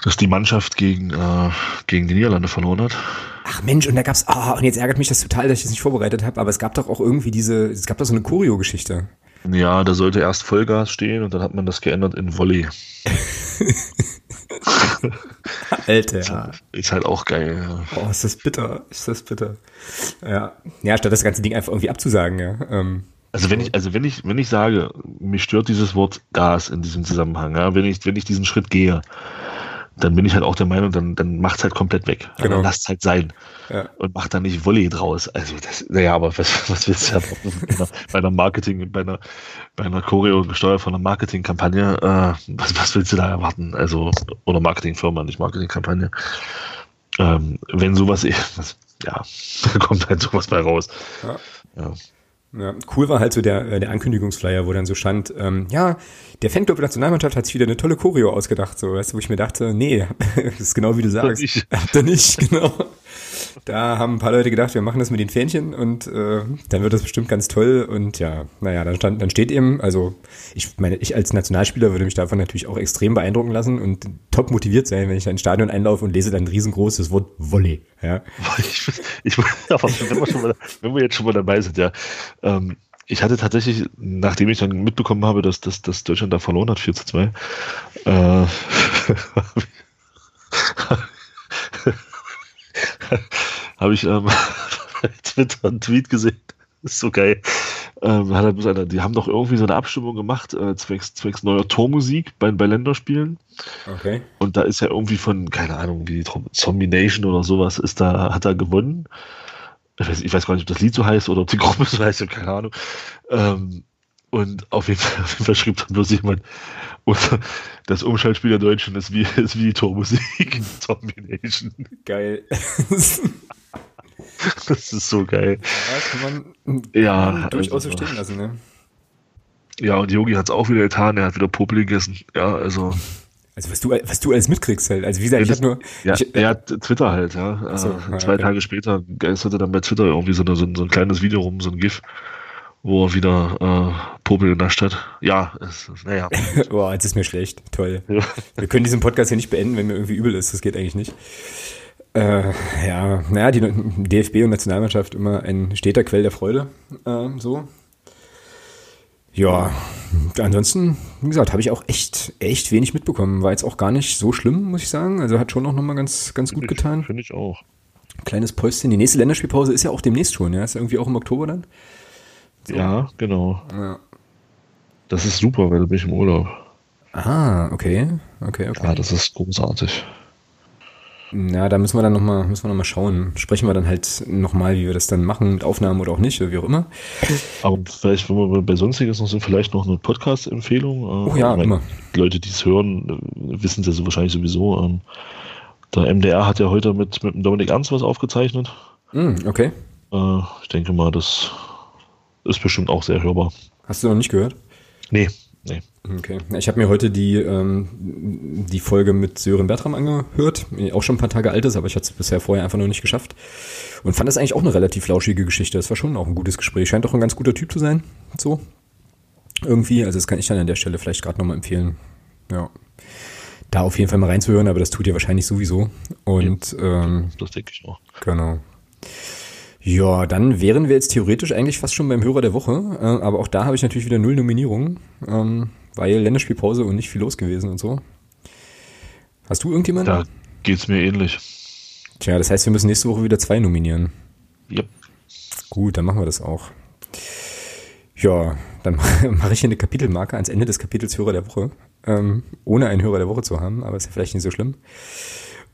dass die Mannschaft gegen, äh, gegen die Niederlande verloren hat. Ach Mensch, und da gab's, ah, oh, und jetzt ärgert mich das total, dass ich das nicht vorbereitet habe, aber es gab doch auch irgendwie diese, es gab doch so eine Choreo-Geschichte. Ja, da sollte erst Vollgas stehen und dann hat man das geändert in Volley. Alter. Ist, halt, ist halt auch geil. Ja. Oh, ist das bitter. Ist das bitter. Ja. Ja, statt das ganze Ding einfach irgendwie abzusagen, ja. Ähm, also wenn ich, also wenn ich, wenn ich sage, mich stört dieses Wort Gas in diesem Zusammenhang, ja, wenn ich, wenn ich diesen Schritt gehe, dann bin ich halt auch der Meinung, dann, dann macht's halt komplett weg. Also genau. Dann lasst halt sein. Ja. Und macht dann nicht Volley draus. Also das, naja, aber was, was willst du ja bei einer Marketing, bei einer, bei einer Choreo gesteuert von einer Marketingkampagne, äh, was, was willst du da erwarten? Also, oder Marketingfirma, nicht Marketingkampagne. Ähm, wenn sowas, was, ja, da kommt halt sowas bei raus. Ja. ja. Ja, cool war halt so der, äh, der Ankündigungsflyer, wo dann so stand, ähm, ja, der Fanclub der Nationalmannschaft hat sich wieder eine tolle Choreo ausgedacht, so, weißt du, wo ich mir dachte, nee, das ist genau wie du sagst. Habt ihr nicht, genau. Da haben ein paar Leute gedacht, wir machen das mit den Fähnchen und äh, dann wird das bestimmt ganz toll. Und ja, naja, dann, stand, dann steht eben, also ich meine, ich als Nationalspieler würde mich davon natürlich auch extrem beeindrucken lassen und top motiviert sein, wenn ich ins Stadion einlaufe und lese dann riesengroßes Wort Volley. Ja. Ich, ich, wenn, wir mal, wenn wir jetzt schon mal dabei sind, ja. Ähm, ich hatte tatsächlich, nachdem ich dann mitbekommen habe, dass, dass, dass Deutschland da verloren hat, 4 zu 2, äh, habe ich ähm, bei Twitter einen Tweet gesehen. Ist so geil. Ähm, hat er, die haben doch irgendwie so eine Abstimmung gemacht, äh, zwecks, zwecks neuer Tormusik bei, bei Länderspielen. Okay. Und da ist ja irgendwie von, keine Ahnung, wie Zombie Nation oder sowas, ist da, hat er gewonnen. Ich weiß, ich weiß gar nicht, ob das Lied so heißt oder ob die Gruppe so heißt, keine Ahnung. Ähm, und auf jeden, Fall, auf jeden Fall schrieb dann bloß jemand, das Umschaltspiel der Deutschen ist wie, ist wie die Tormusik. Zombination. Geil. das ist so geil. Ja, kann man, ja, man durchaus also, so stehen lassen, ne? Ja, und Yogi hat es auch wieder getan, er hat wieder Popel gegessen. Ja, also. Also was du, was du alles mitkriegst halt. Also wie gesagt, ja, ich habe nur. Ja, ich, er hat Twitter halt, ja. So, äh, zwei okay. Tage später geisterte dann bei Twitter irgendwie so, eine, so, ein, so ein kleines Video rum, so ein GIF wo er wieder äh, Popel in der Stadt. Ja, es ist, naja. Boah, jetzt ist mir schlecht. Toll. Ja. Wir können diesen Podcast hier nicht beenden, wenn mir irgendwie übel ist. Das geht eigentlich nicht. Äh, ja, naja, die DFB und Nationalmannschaft immer ein steter Quell der Freude. Äh, so. Ja, ansonsten, wie gesagt, habe ich auch echt, echt wenig mitbekommen. War jetzt auch gar nicht so schlimm, muss ich sagen. Also hat schon auch nochmal ganz, ganz gut Finde ich- getan. Finde ich auch. Kleines Päuschen. Die nächste Länderspielpause ist ja auch demnächst schon, ja. Ist ja irgendwie auch im Oktober dann. Ja, genau. Ja. Das ist super, weil du bist im Urlaub. Ah, okay. Okay, okay. Ja, das ist großartig. Ja, da müssen wir dann nochmal, müssen wir noch mal schauen. Sprechen wir dann halt nochmal, wie wir das dann machen, mit Aufnahmen oder auch nicht, oder wie auch immer. Aber vielleicht, wenn wir bei Sonstiges noch sind, vielleicht noch eine Podcast-Empfehlung. Äh, Oh ja, immer. Die Leute, die es hören, äh, wissen es ja so wahrscheinlich sowieso. Ähm, der MDR hat ja heute mit, mit dem Dominik Ernst was aufgezeichnet. Hm, okay. Äh, ich denke mal, das ist bestimmt auch sehr hörbar. Hast du noch nicht gehört? Nee, nee. Okay. Ja, Ich habe mir heute die, ähm, die Folge mit Sören Bertram angehört. Auch schon ein paar Tage alt ist, aber ich hatte es bisher vorher einfach noch nicht geschafft. Und fand das eigentlich auch eine relativ lauschige Geschichte. Das war schon auch ein gutes Gespräch. Scheint auch ein ganz guter Typ zu sein. So. Irgendwie. Also das kann ich dann an der Stelle vielleicht gerade nochmal empfehlen. Ja. Da auf jeden Fall mal reinzuhören, aber das tut ihr wahrscheinlich sowieso. Und ähm, Das denke ich auch. Genau. Ja, dann wären wir jetzt theoretisch eigentlich fast schon beim Hörer der Woche. Äh, aber auch da habe ich natürlich wieder null Nominierungen, ähm, weil Länderspielpause und nicht viel los gewesen und so. Hast du irgendjemanden? Da geht's mir ähnlich. Tja, das heißt, wir müssen nächste Woche wieder zwei nominieren. Yep. Gut, dann machen wir das auch. Ja, dann mache ich hier eine Kapitelmarke ans Ende des Kapitels Hörer der Woche, ähm, ohne einen Hörer der Woche zu haben, aber ist ja vielleicht nicht so schlimm.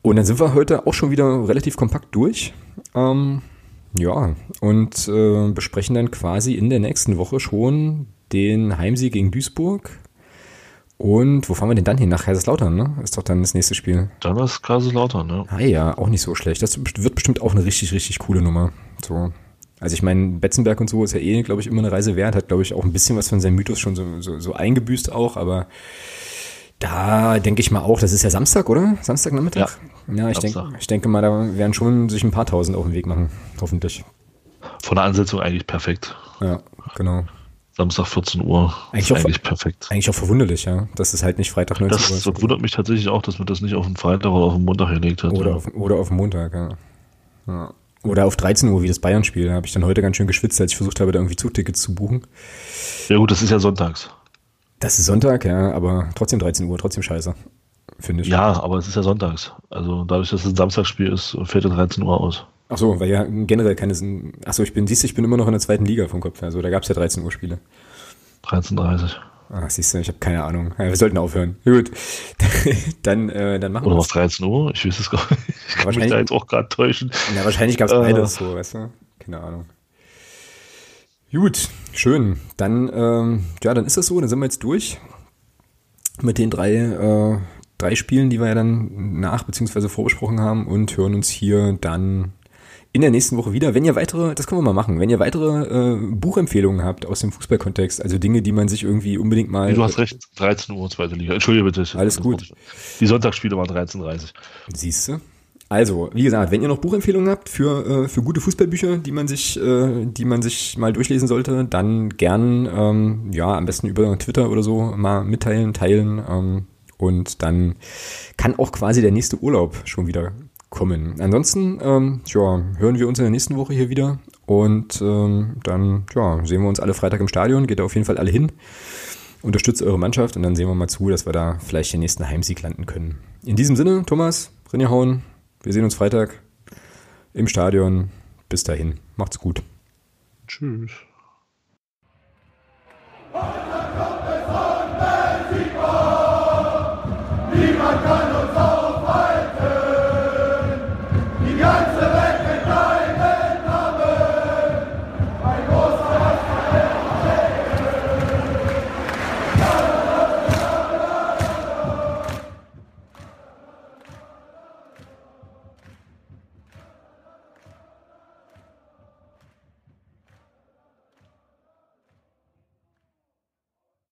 Und dann sind wir heute auch schon wieder relativ kompakt durch. Ähm, ja, und äh, besprechen dann quasi in der nächsten Woche schon den Heimsieg gegen Duisburg. Und wo fahren wir denn dann hin? Nach Kaiserslautern, ne? Ist doch dann das nächste Spiel. Dann ist Kaiserslautern, ne? Ah ja, auch nicht so schlecht. Das wird bestimmt auch eine richtig, richtig coole Nummer. So. Also ich meine, Betzenberg und so ist ja eh, glaube ich, immer eine Reise wert. Hat, glaube ich, auch ein bisschen was von seinem Mythos schon so, so, so eingebüßt auch. Aber da denke ich mal auch, das ist ja Samstag, oder? Samstagnachmittag? Ja, ich, denk, ich denke mal, da werden schon sich ein paar Tausend auf den Weg machen. Hoffentlich. Von der Ansetzung eigentlich perfekt. Ja, genau. Samstag 14 Uhr. Eigentlich ist auch- eigentlich perfekt. Eigentlich auch verwunderlich, ja. Dass es halt nicht Freitag 19 Das, Uhr das ist. wundert mich tatsächlich auch, dass man das nicht auf den Freitag oder auf den Montag gelegt hat. Oder ja. auf, oder auf Montag, ja. ja. Oder auf 13 Uhr, wie das Bayern-Spiel. Da habe ich dann heute ganz schön geschwitzt, als ich versucht habe, da irgendwie Zugtickets zu buchen. ja gut, das ist ja sonntags. Das ist Sonntag, ja, aber trotzdem 13 Uhr, trotzdem scheiße. Finde ich. Ja, aber es ist ja sonntags. Also dadurch, dass es ein Samstagsspiel ist, fällt ja 13 Uhr aus. Ach so, weil ja generell keine. Ach so, ich bin, siehst du, ich bin immer noch in der zweiten Liga vom Kopf. Also da gab es ja 13 Uhr Spiele. 13.30 Ach, siehst du, ich habe keine Ahnung. Ja, wir sollten aufhören. Gut. dann, äh, dann machen Oder wir auf 13 Uhr? Ich weiß es gar nicht. Ich kann mich da jetzt auch gerade täuschen. Ja, wahrscheinlich gab es Äh. beides so, weißt du? Keine Ahnung. Gut, schön. Dann, ähm, ja, dann ist das so, dann sind wir jetzt durch mit den drei, äh, drei Spielen, die wir ja dann nach- bzw. vorbesprochen haben und hören uns hier dann in der nächsten Woche wieder. Wenn ihr weitere, das können wir mal machen, wenn ihr weitere äh, Buchempfehlungen habt aus dem Fußballkontext, also Dinge, die man sich irgendwie unbedingt mal. Du hast recht, 13 Uhr, zweite Liga. Entschuldige bitte. Alles gut. Die Sonntagsspiele waren 13.30 Siehst du? Also, wie gesagt, wenn ihr noch Buchempfehlungen habt für, äh, für gute Fußballbücher, die man sich, äh, die man sich mal durchlesen sollte, dann gern, ähm, ja, am besten über Twitter oder so mal mitteilen, teilen. Ähm, und dann kann auch quasi der nächste Urlaub schon wieder kommen. Ansonsten ähm, ja, hören wir uns in der nächsten Woche hier wieder und ähm, dann ja, sehen wir uns alle Freitag im Stadion. Geht da auf jeden Fall alle hin. Unterstützt eure Mannschaft und dann sehen wir mal zu, dass wir da vielleicht den nächsten Heimsieg landen können. In diesem Sinne, Thomas, Rinja hauen. Wir sehen uns Freitag im Stadion. Bis dahin, macht's gut. Tschüss.